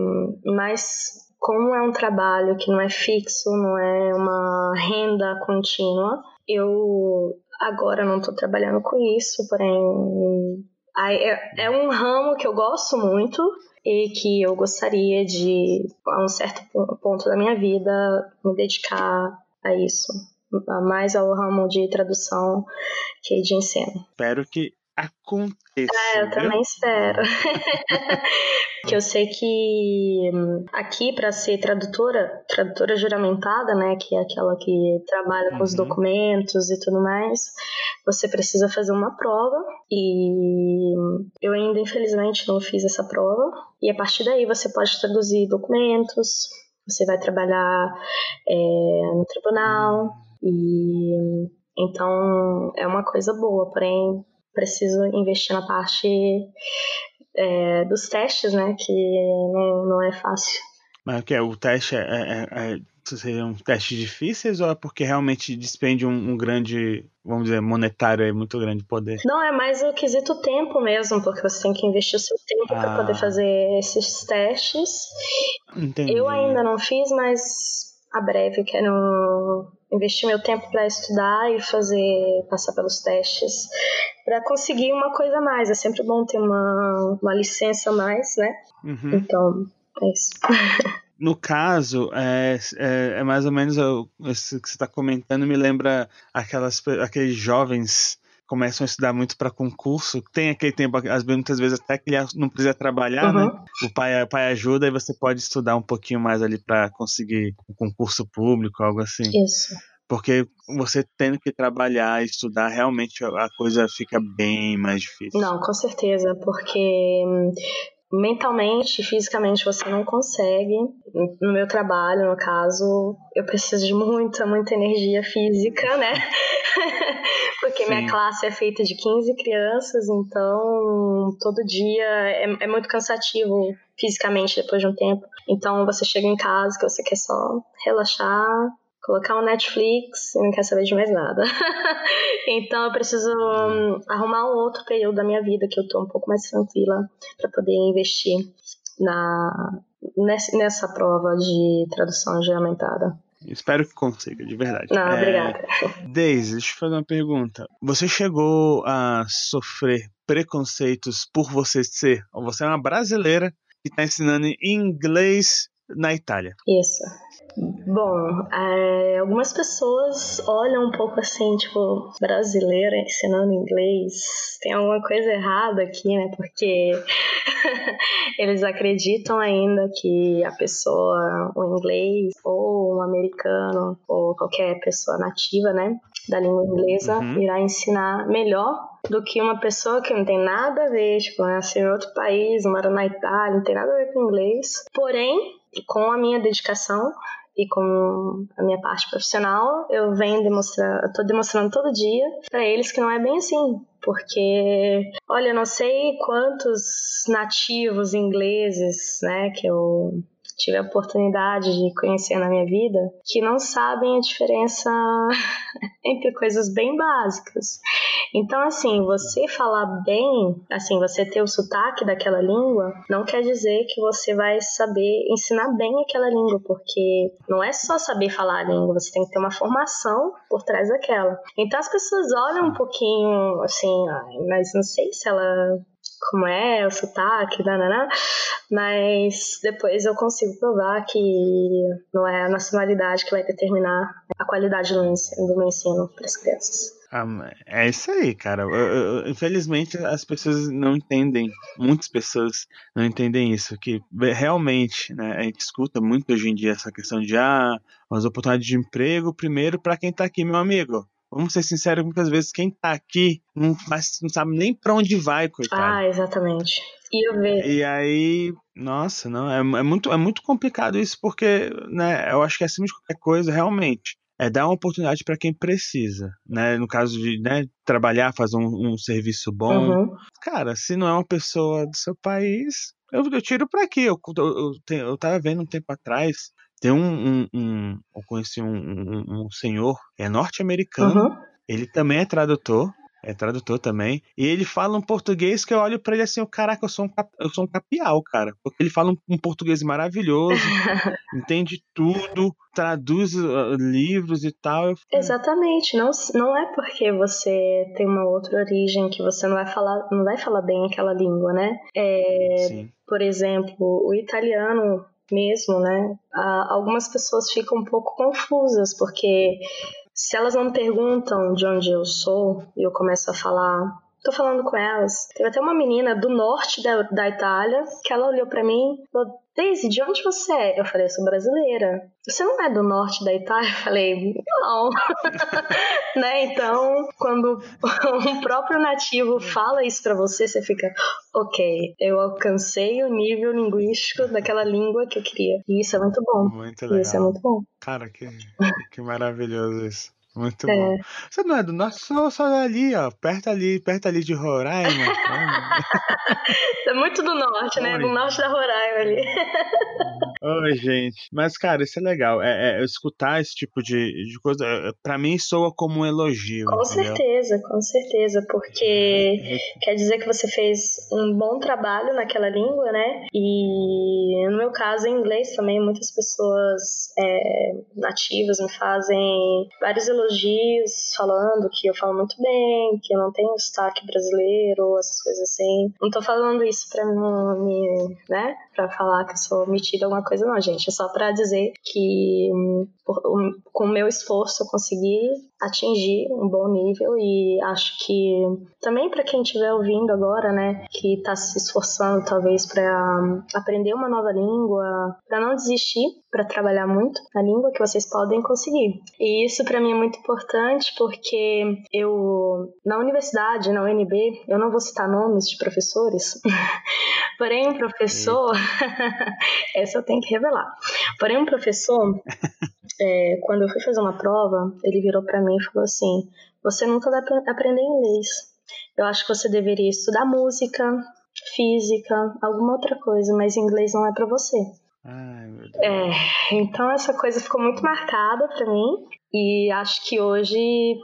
mas como é um trabalho que não é fixo, não é uma renda contínua, eu agora não estou trabalhando com isso, porém é, é um ramo que eu gosto muito e que eu gostaria de, a um certo ponto da minha vida, me dedicar a isso, mais ao ramo de tradução que de ensino. Espero que aconteça. É, eu também espero. que eu sei que hum, aqui para ser tradutora, tradutora juramentada, né, que é aquela que trabalha com uhum. os documentos e tudo mais, você precisa fazer uma prova e hum, eu ainda infelizmente não fiz essa prova e a partir daí você pode traduzir documentos, você vai trabalhar é, no tribunal e hum, então é uma coisa boa, porém preciso investir na parte é, dos testes, né? Que não, não é fácil. Mas o que? O teste é, é, é, é seriam testes difíceis ou é porque realmente despende um, um, grande, vamos dizer, monetário aí, muito grande poder? Não, é mais o quesito tempo mesmo, porque você tem que investir o seu tempo ah. para poder fazer esses testes. Entendi. Eu ainda não fiz, mas a breve quero investir meu tempo para estudar e fazer passar pelos testes para conseguir uma coisa a mais. É sempre bom ter uma, uma licença a mais, né? Uhum. Então, é isso. no caso, é, é, é, mais ou menos isso que você está comentando, me lembra aquelas, aqueles jovens começam a estudar muito para concurso, tem aquele tempo, às vezes, muitas vezes até que ele não precisa trabalhar, né? uhum. né? O pai, o pai ajuda e você pode estudar um pouquinho mais ali para conseguir um concurso público, algo assim. Isso. Porque você tendo que trabalhar e estudar, realmente a coisa fica bem mais difícil. Não, com certeza, porque mentalmente, fisicamente você não consegue. No meu trabalho, no caso, eu preciso de muita, muita energia física, né? Porque Sim. minha classe é feita de 15 crianças, então todo dia é, é muito cansativo fisicamente depois de um tempo. Então você chega em casa que você quer só relaxar, colocar um Netflix e não quer saber de mais nada. então eu preciso um, arrumar um outro período da minha vida que eu tô um pouco mais tranquila para poder investir na nessa prova de tradução geramentada. Espero que consiga, de verdade. Não, é... obrigada. Daisy, deixa eu fazer uma pergunta. Você chegou a sofrer preconceitos por você ser, ou você é uma brasileira que está ensinando inglês na Itália? Isso. Bom, é, algumas pessoas olham um pouco assim, tipo, brasileira ensinando inglês. Tem alguma coisa errada aqui, né? Porque eles acreditam ainda que a pessoa, o inglês, ou um americano, ou qualquer pessoa nativa, né? Da língua inglesa, uhum. irá ensinar melhor do que uma pessoa que não tem nada a ver, tipo, nasceu em outro país, mora na Itália, não tem nada a ver com inglês. Porém, com a minha dedicação, e com a minha parte profissional, eu venho demonstrar, eu tô demonstrando todo dia para eles que não é bem assim, porque olha, eu não sei quantos nativos ingleses, né, que eu tive a oportunidade de conhecer na minha vida que não sabem a diferença entre coisas bem básicas. Então, assim, você falar bem, assim, você ter o sotaque daquela língua, não quer dizer que você vai saber ensinar bem aquela língua, porque não é só saber falar a língua, você tem que ter uma formação por trás daquela. Então, as pessoas olham um pouquinho, assim, mas não sei se ela como é o sotaque, nanana, mas depois eu consigo provar que não é a nacionalidade que vai determinar a qualidade do meu ensino para as crianças. Ah, é isso aí, cara. Eu, eu, infelizmente as pessoas não entendem, muitas pessoas não entendem isso, que realmente, né, a gente escuta muito hoje em dia essa questão de ah, as oportunidades de emprego primeiro para quem está aqui, meu amigo vamos ser sinceros, muitas vezes quem tá aqui não, faz, não sabe nem para onde vai, coitado. Ah, exatamente. E eu vejo. E aí, nossa, não, é, é, muito, é muito complicado isso, porque, né, eu acho que acima de qualquer coisa, realmente, é dar uma oportunidade para quem precisa, né? No caso de né, trabalhar, fazer um, um serviço bom. Uhum. Cara, se não é uma pessoa do seu país, eu, eu tiro para aqui. Eu, eu, eu, eu tava vendo um tempo atrás tem um, um, um eu conheci um, um, senhor, é norte-americano, uhum. ele também é tradutor, é tradutor também, e ele fala um português que eu olho para ele assim, caraca, eu sou um, cap, eu sou um capial, cara, porque ele fala um, português maravilhoso, entende tudo, traduz uh, livros e tal. Eu... Exatamente, não, não é porque você tem uma outra origem que você não vai falar, não vai falar bem aquela língua, né? É, por exemplo, o italiano mesmo, né? algumas pessoas ficam um pouco confusas, porque se elas não perguntam de onde eu sou e eu começo a falar tô falando com elas. Teve até uma menina do norte da, da Itália que ela olhou para mim e falou: Daisy, de onde você é? Eu falei: eu sou brasileira. Você não é do norte da Itália? Eu falei: não. né? Então, quando um próprio nativo fala isso para você, você fica: ok, eu alcancei o nível linguístico daquela língua que eu queria. E isso é muito bom. Muito legal. Isso é muito bom. Cara, que, que maravilhoso isso. Muito é. bom. Você não é do norte, só, só ali, ó. Perto ali, perto ali de Roraima. é muito do norte, né? Oi. Do norte da Roraima ali. Oi, gente. Mas, cara, isso é legal. É, é escutar esse tipo de, de coisa, é, para mim, soa como um elogio. Com entendeu? certeza, com certeza. Porque é, é. quer dizer que você fez um bom trabalho naquela língua, né? E no meu caso, em inglês também, muitas pessoas é, nativas me fazem vários elogios falando que eu falo muito bem, que eu não tenho sotaque brasileiro, essas coisas assim. Não tô falando isso pra me, né? Pra falar que eu sou metida alguma coisa, não, gente. É só pra dizer que por, um, com o meu esforço eu consegui atingir um bom nível e acho que também para quem estiver ouvindo agora, né, que está se esforçando talvez para aprender uma nova língua, para não desistir, para trabalhar muito a língua que vocês podem conseguir. E isso para mim é muito importante porque eu na universidade, na UNB, eu não vou citar nomes de professores, porém um professor, essa eu tenho que revelar. Porém um professor é, quando eu fui fazer uma prova, ele virou para mim e falou assim: Você nunca vai aprender inglês. Eu acho que você deveria estudar música, física, alguma outra coisa, mas inglês não é para você. Ai, meu Deus. É, então essa coisa ficou muito marcada para mim e acho que hoje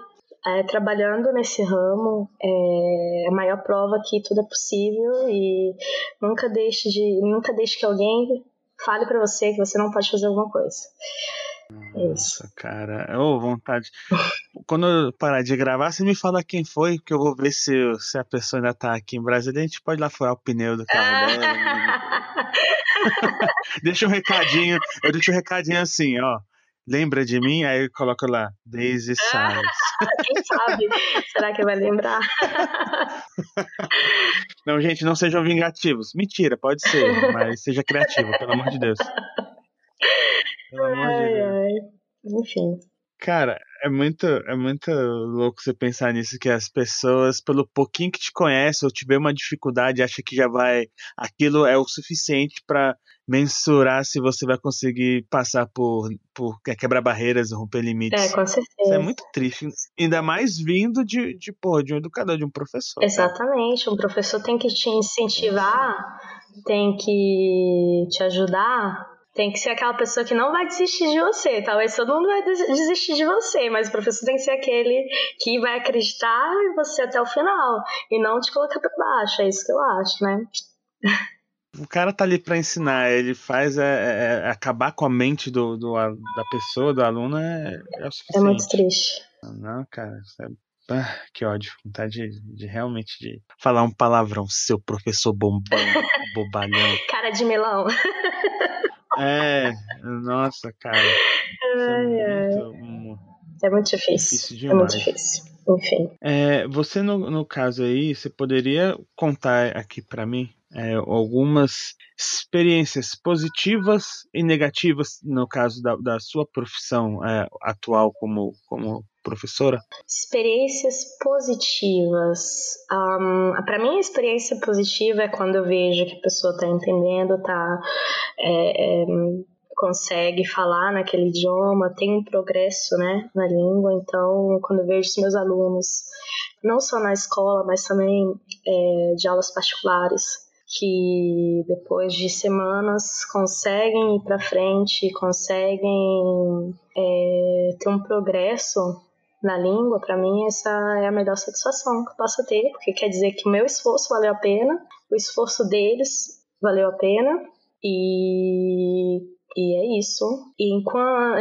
é, trabalhando nesse ramo é a maior prova que tudo é possível e nunca deixe de nunca deixe que alguém fale para você que você não pode fazer alguma coisa. Nossa, cara. Ô, oh, vontade. Quando eu parar de gravar, você me fala quem foi, que eu vou ver se, se a pessoa ainda tá aqui em Brasília. A gente pode lá furar o pneu do carro dela. Né? deixa um recadinho. Eu deixo um recadinho assim, ó. Lembra de mim? Aí eu coloco lá, Daisy Salles. Quem sabe? Será que vai lembrar? Não, gente, não sejam vingativos. Mentira, pode ser, mas seja criativo, pelo amor de Deus. Pelo amor de Deus. Enfim. Cara, é muito, é muito louco você pensar nisso, que as pessoas, pelo pouquinho que te conhecem ou tiver uma dificuldade, acha que já vai. Aquilo é o suficiente para mensurar se você vai conseguir passar por, por quebrar barreiras, romper limites. É, com certeza. Isso é muito triste. Ainda mais vindo de, de, porra, de um educador, de um professor. Exatamente. Um professor tem que te incentivar, tem que te ajudar tem que ser aquela pessoa que não vai desistir de você. Talvez todo mundo vai desistir de você, mas o professor tem que ser aquele que vai acreditar em você até o final e não te colocar para baixo. É isso que eu acho, né? O cara tá ali para ensinar, ele faz é, é, é, acabar com a mente do, do, da pessoa, do aluno, é, é o suficiente. É muito triste. Não, cara, é, ah, que ódio. Vontade de, de, realmente de falar um palavrão, seu professor bombão, bobalhão. Cara de melão. É, nossa, cara. Ai, é, muito, é muito difícil. difícil é muito difícil. Enfim. É, você, no, no caso aí, você poderia contar aqui para mim é, algumas experiências positivas e negativas no caso da, da sua profissão é, atual como, como professora? Experiências positivas. Um, para mim, a experiência positiva é quando eu vejo que a pessoa está entendendo, tá, é, é, consegue falar naquele idioma, tem um progresso né, na língua. Então, quando eu vejo os meus alunos, não só na escola, mas também é, de aulas particulares, que depois de semanas conseguem ir para frente, conseguem é, ter um progresso na língua, para mim essa é a melhor satisfação que eu posso ter, porque quer dizer que o meu esforço valeu a pena, o esforço deles valeu a pena e, e é isso. E em,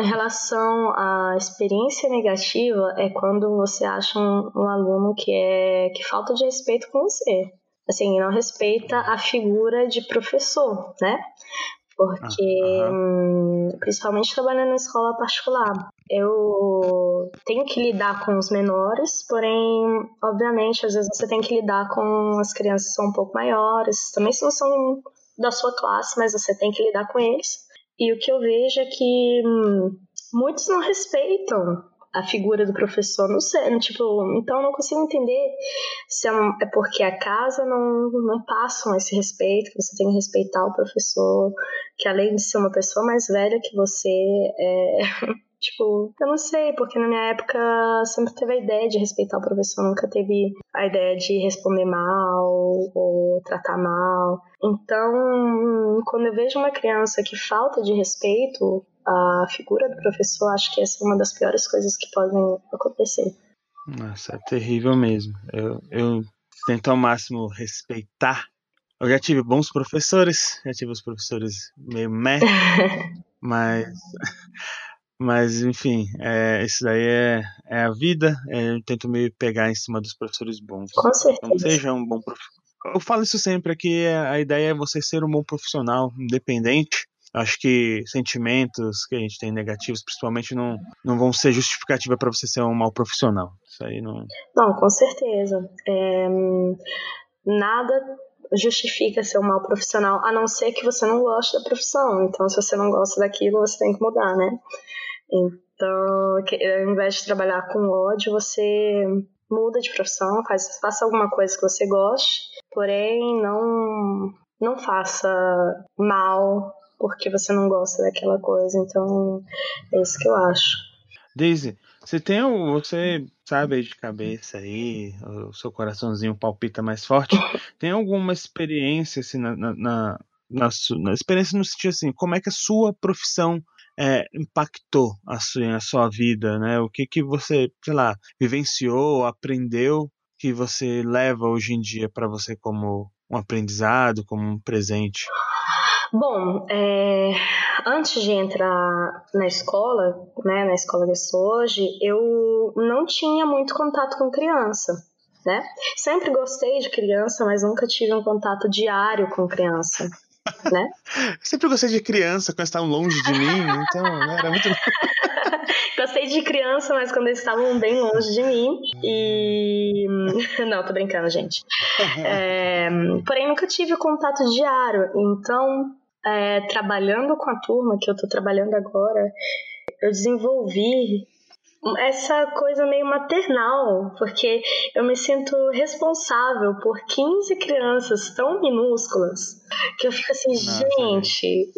em relação à experiência negativa é quando você acha um, um aluno que é que falta de respeito com você assim, não respeita a figura de professor, né? Porque, uhum. principalmente trabalhando na escola particular, eu tenho que lidar com os menores, porém, obviamente, às vezes você tem que lidar com as crianças que são um pouco maiores, também se não são da sua classe, mas você tem que lidar com eles. E o que eu vejo é que hum, muitos não respeitam a figura do professor, não sei, tipo, então eu não consigo entender se é, é porque a casa não, não passam esse respeito, que você tem que respeitar o professor, que além de ser uma pessoa mais velha que você, é, Tipo, eu não sei, porque na minha época sempre teve a ideia de respeitar o professor, nunca teve a ideia de responder mal ou tratar mal. Então, quando eu vejo uma criança que falta de respeito à figura do professor, acho que essa é uma das piores coisas que podem acontecer. Nossa, é terrível mesmo. Eu, eu tento ao máximo respeitar. Eu já tive bons professores, já tive os professores meio meh, mas, mas enfim, é, isso daí é, é a vida. É, eu tento me pegar em cima dos professores bons. Com certeza. Não seja um bom professor. Eu falo isso sempre aqui, a ideia é você ser um bom profissional, independente Acho que sentimentos que a gente tem negativos, principalmente, não, não vão ser justificativa para você ser um mau profissional. Isso aí não. Não, com certeza. É, nada justifica ser um mau profissional, a não ser que você não goste da profissão. Então, se você não gosta daquilo, você tem que mudar, né? Então, ao invés de trabalhar com ódio, você muda de profissão, faz, faça alguma coisa que você goste, porém não não faça mal porque você não gosta daquela coisa. Então, é isso que eu acho. Daisy, você tem um, você sabe aí de cabeça aí, o seu coraçãozinho palpita mais forte. tem alguma experiência assim na, na, na, na, na experiência no sentido assim, como é que a sua profissão é, impactou a sua, a sua vida, né? O que que você, sei lá, vivenciou, aprendeu que você leva hoje em dia para você como um aprendizado, como um presente? Bom, é, antes de entrar na escola, né, na escola que eu sou hoje, eu não tinha muito contato com criança, né? Sempre gostei de criança, mas nunca tive um contato diário com criança. Né? Sempre gostei de criança quando estavam longe de mim, então né, era muito. gostei de criança, mas quando eles estavam bem longe de mim. E. Não, tô brincando, gente. É... Porém, nunca tive contato diário. Então, é, trabalhando com a turma que eu estou trabalhando agora, eu desenvolvi essa coisa meio maternal, porque eu me sinto responsável por 15 crianças tão minúsculas que eu fico assim, Nossa, gente,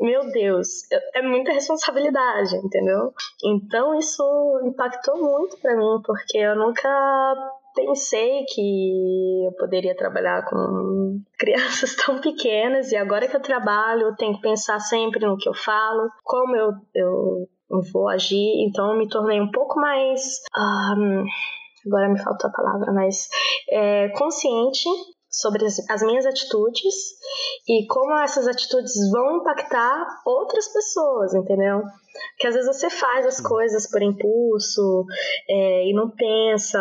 meu Deus, é muita responsabilidade, entendeu? Então isso impactou muito para mim, porque eu nunca pensei que eu poderia trabalhar com crianças tão pequenas e agora que eu trabalho eu tenho que pensar sempre no que eu falo, como eu, eu vou agir, então eu me tornei um pouco mais. Um, agora me faltou a palavra, mas é, consciente sobre as, as, minhas atitudes e como essas atitudes vão impactar outras pessoas, entendeu? Que às vezes você faz as coisas por impulso é, e não pensa,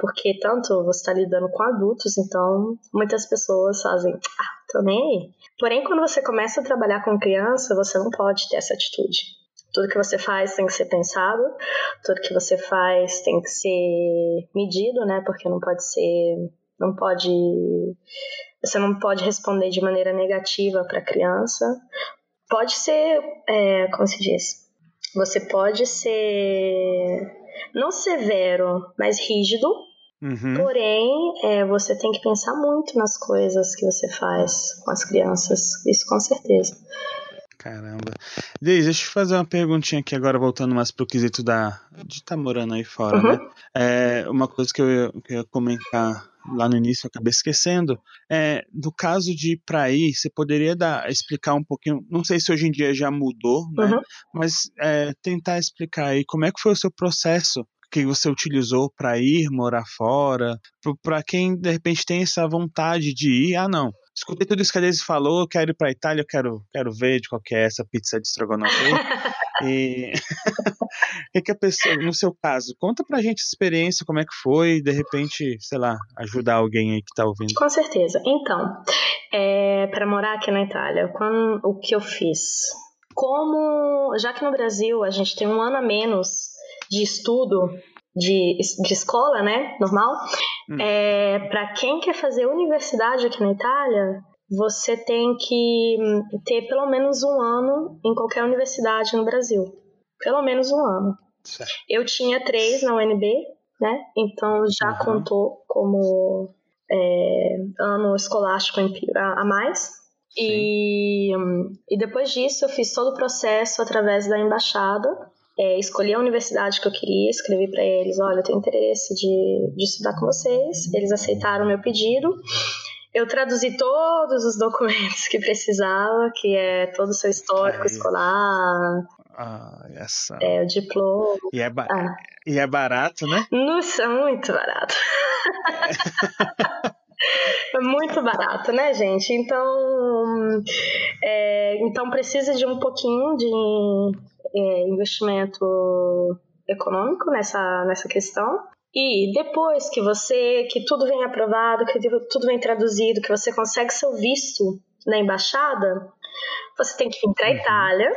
porque tanto você está lidando com adultos, então muitas pessoas fazem, ah, tô nem aí. Porém, quando você começa a trabalhar com criança, você não pode ter essa atitude. Tudo que você faz tem que ser pensado, tudo que você faz tem que ser medido, né? Porque não pode ser não pode você não pode responder de maneira negativa para a criança. Pode ser, é, como se diz, você pode ser não severo, mas rígido. Uhum. Porém, é, você tem que pensar muito nas coisas que você faz com as crianças. Isso com certeza. Caramba. Deise, deixa eu fazer uma perguntinha aqui agora, voltando mais pro quesito da, de estar tá morando aí fora, uhum. né? É, uma coisa que eu, que eu ia comentar lá no início, eu acabei esquecendo. É, no caso de ir você poderia dar, explicar um pouquinho, não sei se hoje em dia já mudou, né? Uhum. Mas é, tentar explicar aí como é que foi o seu processo que você utilizou para ir morar fora, para quem de repente tem essa vontade de ir, ah não, escutei tudo isso que a Daisy falou, quero ir para Itália, eu quero, quero ver de qual que é essa pizza de estrogonofe E que, que a pessoa, no seu caso, conta pra gente a experiência, como é que foi, de repente, sei lá, ajudar alguém aí que tá ouvindo. Com certeza. Então, é, para morar aqui na Itália, quando, o que eu fiz? Como, já que no Brasil a gente tem um ano a menos de estudo de, de escola, né, normal, hum. é, para quem quer fazer universidade aqui na Itália, você tem que ter pelo menos um ano em qualquer universidade no Brasil. Pelo menos um ano. Certo. Eu tinha três na UNB, né? Então já uhum. contou como é, ano escolástico a mais. E, e depois disso eu fiz todo o processo através da embaixada é, escolhi a universidade que eu queria, escrevi para eles, olha, eu tenho interesse de, de estudar com vocês. Eles aceitaram o meu pedido. Eu traduzi todos os documentos que precisava, que é todo o seu histórico escolar. Ah, essa. É, o diploma. E é, ba ah. e é barato, né? Nossa, muito barato. É muito barato, né, gente? Então, é, então precisa de um pouquinho de é, investimento econômico nessa, nessa questão. E depois que você, que tudo vem aprovado, que tudo vem traduzido, que você consegue seu visto na embaixada, você tem que vir para a uhum. Itália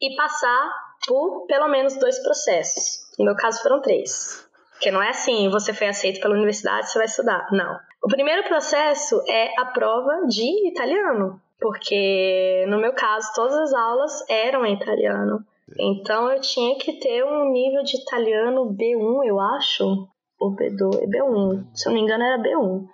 e passar por pelo menos dois processos. No meu caso foram três. Porque não é assim, você foi aceito pela universidade, você vai estudar. Não. O primeiro processo é a prova de italiano, porque no meu caso todas as aulas eram em italiano. Então eu tinha que ter um nível de italiano B1, eu acho, ou B2, B1, se eu não me engano era B1,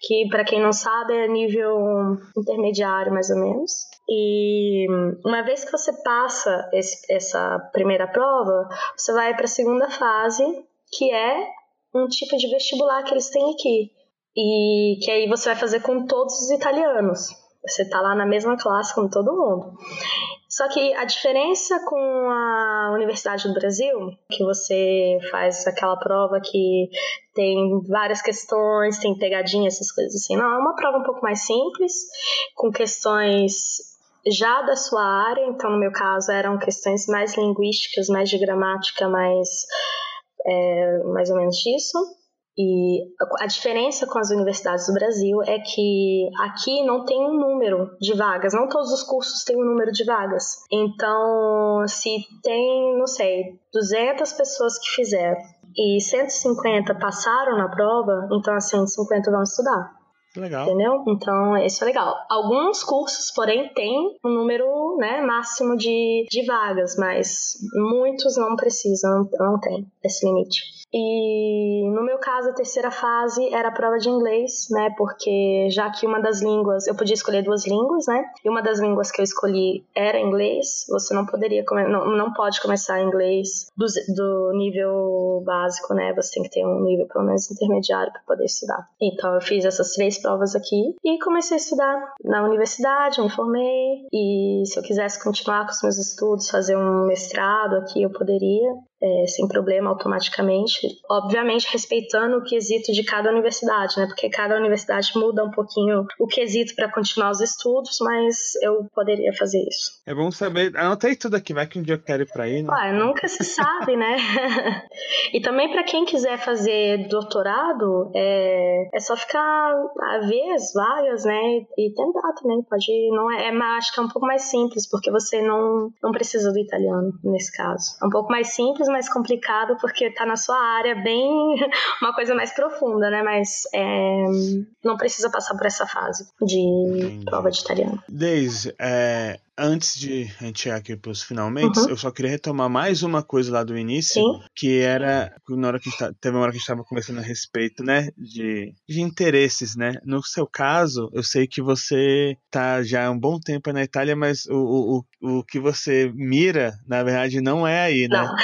que para quem não sabe é nível intermediário mais ou menos. E uma vez que você passa esse, essa primeira prova, você vai para a segunda fase, que é um tipo de vestibular que eles têm aqui. E que aí você vai fazer com todos os italianos. Você tá lá na mesma classe como todo mundo. Só que a diferença com a Universidade do Brasil, que você faz aquela prova que tem várias questões, tem pegadinha, essas coisas assim, não, é uma prova um pouco mais simples, com questões já da sua área, então no meu caso eram questões mais linguísticas, mais de gramática, mais, é, mais ou menos disso. E a diferença com as universidades do Brasil é que aqui não tem um número de vagas, não todos os cursos têm um número de vagas. Então, se tem, não sei, 200 pessoas que fizeram e 150 passaram na prova, então as 150 vão estudar. Legal. Entendeu? Então, isso é legal. Alguns cursos, porém, têm um número né, máximo de, de vagas, mas muitos não precisam, não tem esse limite. E no meu caso, a terceira fase era a prova de inglês, né? Porque já que uma das línguas, eu podia escolher duas línguas, né? E uma das línguas que eu escolhi era inglês, você não poderia, não, não pode começar inglês do, do nível básico, né? Você tem que ter um nível pelo menos intermediário para poder estudar. Então eu fiz essas três provas aqui e comecei a estudar na universidade, me formei. E se eu quisesse continuar com os meus estudos, fazer um mestrado aqui, eu poderia é, sem problema automaticamente. Obviamente respeitando o quesito de cada universidade, né? Porque cada universidade muda um pouquinho o quesito para continuar os estudos, mas eu poderia fazer isso. É bom saber. Anotei tudo aqui, vai que um dia eu quero ir para aí, né? Ué, nunca se sabe, né? e também para quem quiser fazer doutorado, é, é só ficar a ver as vagas, né? E tentar também. Pode. Não é, é, acho que é um pouco mais simples, porque você não, não precisa do italiano nesse caso. É um pouco mais simples, mais complicado porque tá na sua área bem uma coisa mais profunda, né? Mas é, não precisa passar por essa fase de prova de italiano. Deise, é, antes de a gente ir aqui para os finalmente, uhum. eu só queria retomar mais uma coisa lá do início, Sim. que era na hora que tá, teve uma hora que a gente estava conversando a respeito, né, de, de interesses, né? No seu caso, eu sei que você tá já há um bom tempo na Itália, mas o, o, o que você mira, na verdade, não é aí, né? Não.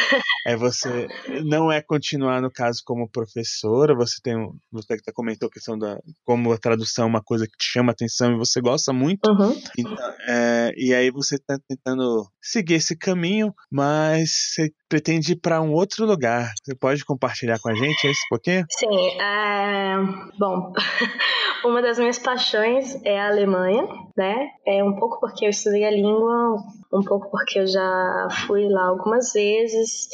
É você não é continuar no caso como professora, você tem você que comentou a questão da como a tradução é uma coisa que te chama atenção e você gosta muito. Uhum. Então, é, e aí você está tentando seguir esse caminho, mas você pretende ir para um outro lugar. Você pode compartilhar com a gente esse pouquinho? Sim, é... bom, uma das minhas paixões é a Alemanha, né? É um pouco porque eu estudei a língua, um pouco porque eu já fui lá algumas vezes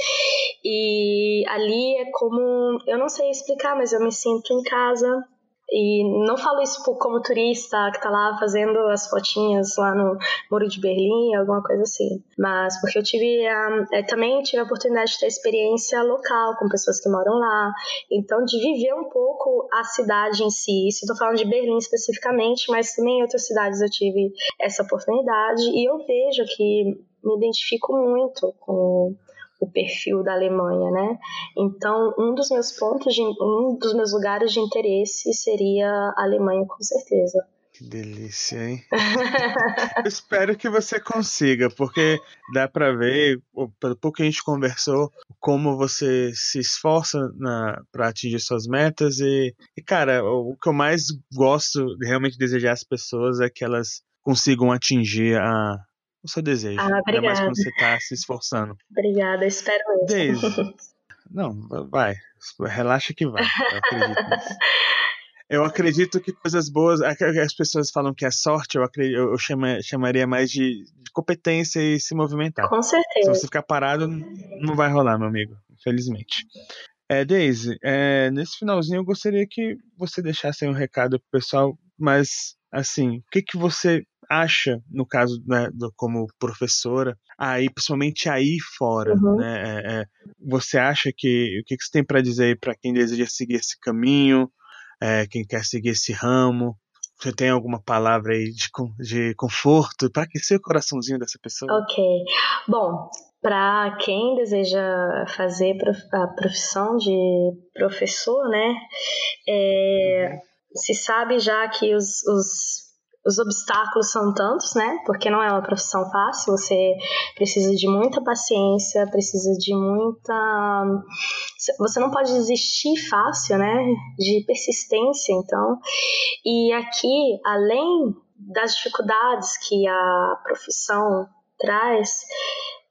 e ali é como, eu não sei explicar, mas eu me sinto em casa e não falo isso como turista que tá lá fazendo as fotinhas lá no Muro de Berlim, alguma coisa assim. Mas porque eu tive a, é, também tive a oportunidade de ter experiência local com pessoas que moram lá. Então, de viver um pouco a cidade em si. Isso eu tô falando de Berlim especificamente, mas também em outras cidades eu tive essa oportunidade. E eu vejo que me identifico muito com o perfil da Alemanha, né? Então, um dos meus pontos, de, um dos meus lugares de interesse seria a Alemanha, com certeza. Que delícia, hein? Espero que você consiga, porque dá para ver, pelo pouco que a gente conversou, como você se esforça para atingir suas metas e, e, cara, o que eu mais gosto de realmente desejar às pessoas é que elas consigam atingir a, o seu desejo. Ah, obrigada. Ainda mais quando você está se esforçando. Obrigada, espero mesmo. Daisy, não, vai, relaxa que vai, eu acredito nisso. Eu acredito que coisas boas. As pessoas falam que é sorte, eu, acredito, eu chama, chamaria mais de, de, competência e se movimentar. Com certeza. Se você ficar parado, não vai rolar, meu amigo, infelizmente. É, Daisy, é, nesse finalzinho eu gostaria que você deixasse um recado pro pessoal, mas assim, o que, que você acha, no caso, né, do, como professora, aí, principalmente aí fora, uhum. né? É, é, você acha que o que, que você tem para dizer para quem deseja seguir esse caminho? é, quem quer seguir esse ramo. Você tem alguma palavra aí de, de conforto para aquecer o coraçãozinho dessa pessoa? Ok. Bom, para quem deseja fazer a profissão de professor, né, é, uhum. se sabe já que os, os os obstáculos são tantos, né? Porque não é uma profissão fácil, você precisa de muita paciência, precisa de muita. Você não pode desistir fácil, né? De persistência, então. E aqui, além das dificuldades que a profissão traz,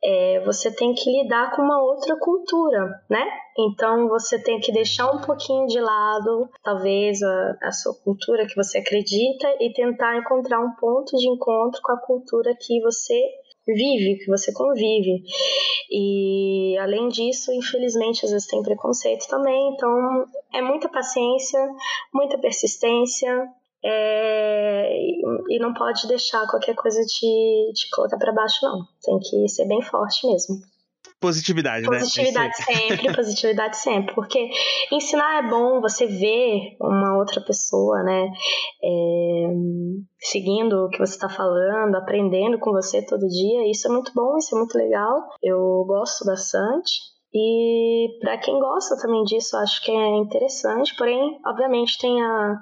é, você tem que lidar com uma outra cultura, né? Então você tem que deixar um pouquinho de lado, talvez, a, a, sua cultura que você acredita e tentar encontrar um ponto de encontro com a cultura que você vive, que você convive. E além disso, infelizmente, às vezes tem preconceito também. Então é muita paciência, muita persistência, é, e não pode deixar qualquer coisa te, te colocar para baixo, não. Tem que ser bem forte mesmo. Positividade, positividade né? Positividade sempre, positividade sempre. Porque ensinar é bom, você vê uma outra pessoa, né? É, seguindo o que você está falando, aprendendo com você todo dia. Isso é muito bom, isso é muito legal. Eu gosto bastante. E para quem gosta também disso, acho que é interessante, porém, obviamente, tem a,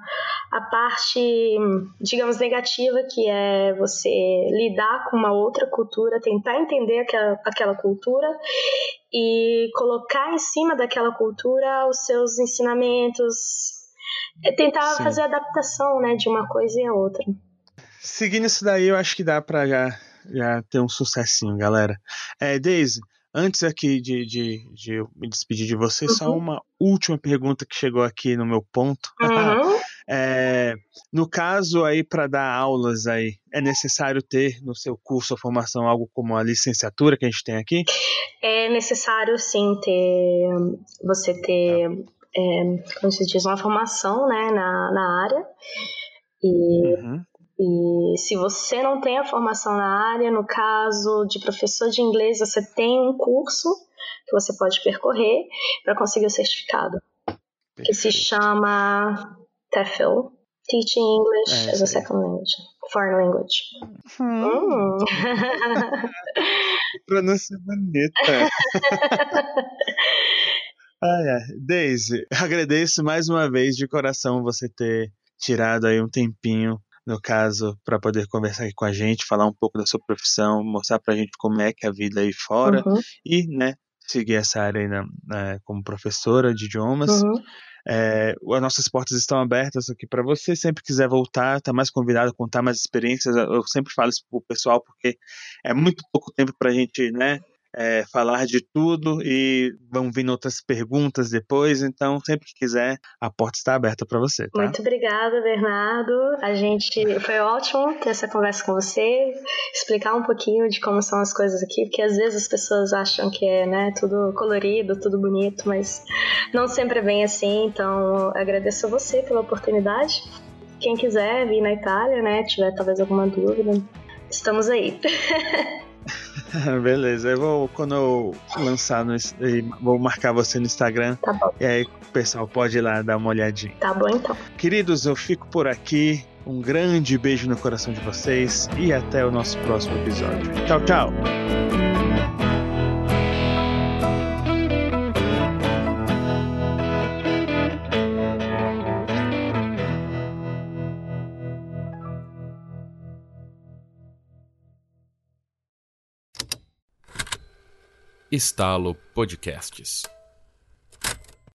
a parte, digamos, negativa, que é você lidar com uma outra cultura, tentar entender aquela, aquela cultura e colocar em cima daquela cultura os seus ensinamentos, é tentar Sim. fazer adaptação né, de uma coisa e a outra. Seguindo isso daí, eu acho que dá para já, já ter um sucessinho, galera. É, Daisy, Antes aqui de, de, de eu me despedir de você, uhum. só uma última pergunta que chegou aqui no meu ponto. Uhum. é, no caso aí para dar aulas aí, é necessário ter no seu curso ou formação algo como a licenciatura que a gente tem aqui? É necessário sim ter você ter é, como se diz uma formação né na, na área e uhum. E se você não tem a formação na área, no caso de professor de inglês, você tem um curso que você pode percorrer para conseguir o certificado, Perfeito. que se chama TEFL, Teaching English é, as a Second Language, Foreign Language. Hum. Hum. Pronúncia bonita. ah, é. Daisy, agradeço mais uma vez de coração você ter tirado aí um tempinho no caso, para poder conversar aqui com a gente, falar um pouco da sua profissão, mostrar para a gente como é que é a vida aí fora uhum. e, né, seguir essa área aí na, na, como professora de idiomas. Uhum. É, as nossas portas estão abertas aqui para você. Sempre quiser voltar, está mais convidado a contar mais experiências. Eu sempre falo isso para o pessoal porque é muito pouco tempo para a gente, né, é, falar de tudo e vão vir outras perguntas depois. Então, sempre que quiser, a porta está aberta para você. Tá? Muito obrigada, Bernardo. A gente foi ótimo ter essa conversa com você, explicar um pouquinho de como são as coisas aqui, porque às vezes as pessoas acham que é né, tudo colorido, tudo bonito, mas não sempre é bem assim. Então, agradeço a você pela oportunidade. Quem quiser vir na Itália, né, tiver talvez alguma dúvida, estamos aí. Beleza, eu vou, quando eu lançar, no, vou marcar você no Instagram. Tá bom. E aí o pessoal pode ir lá dar uma olhadinha. Tá bom então. Queridos, eu fico por aqui. Um grande beijo no coração de vocês e até o nosso próximo episódio. Tchau, tchau! Estalo Podcasts.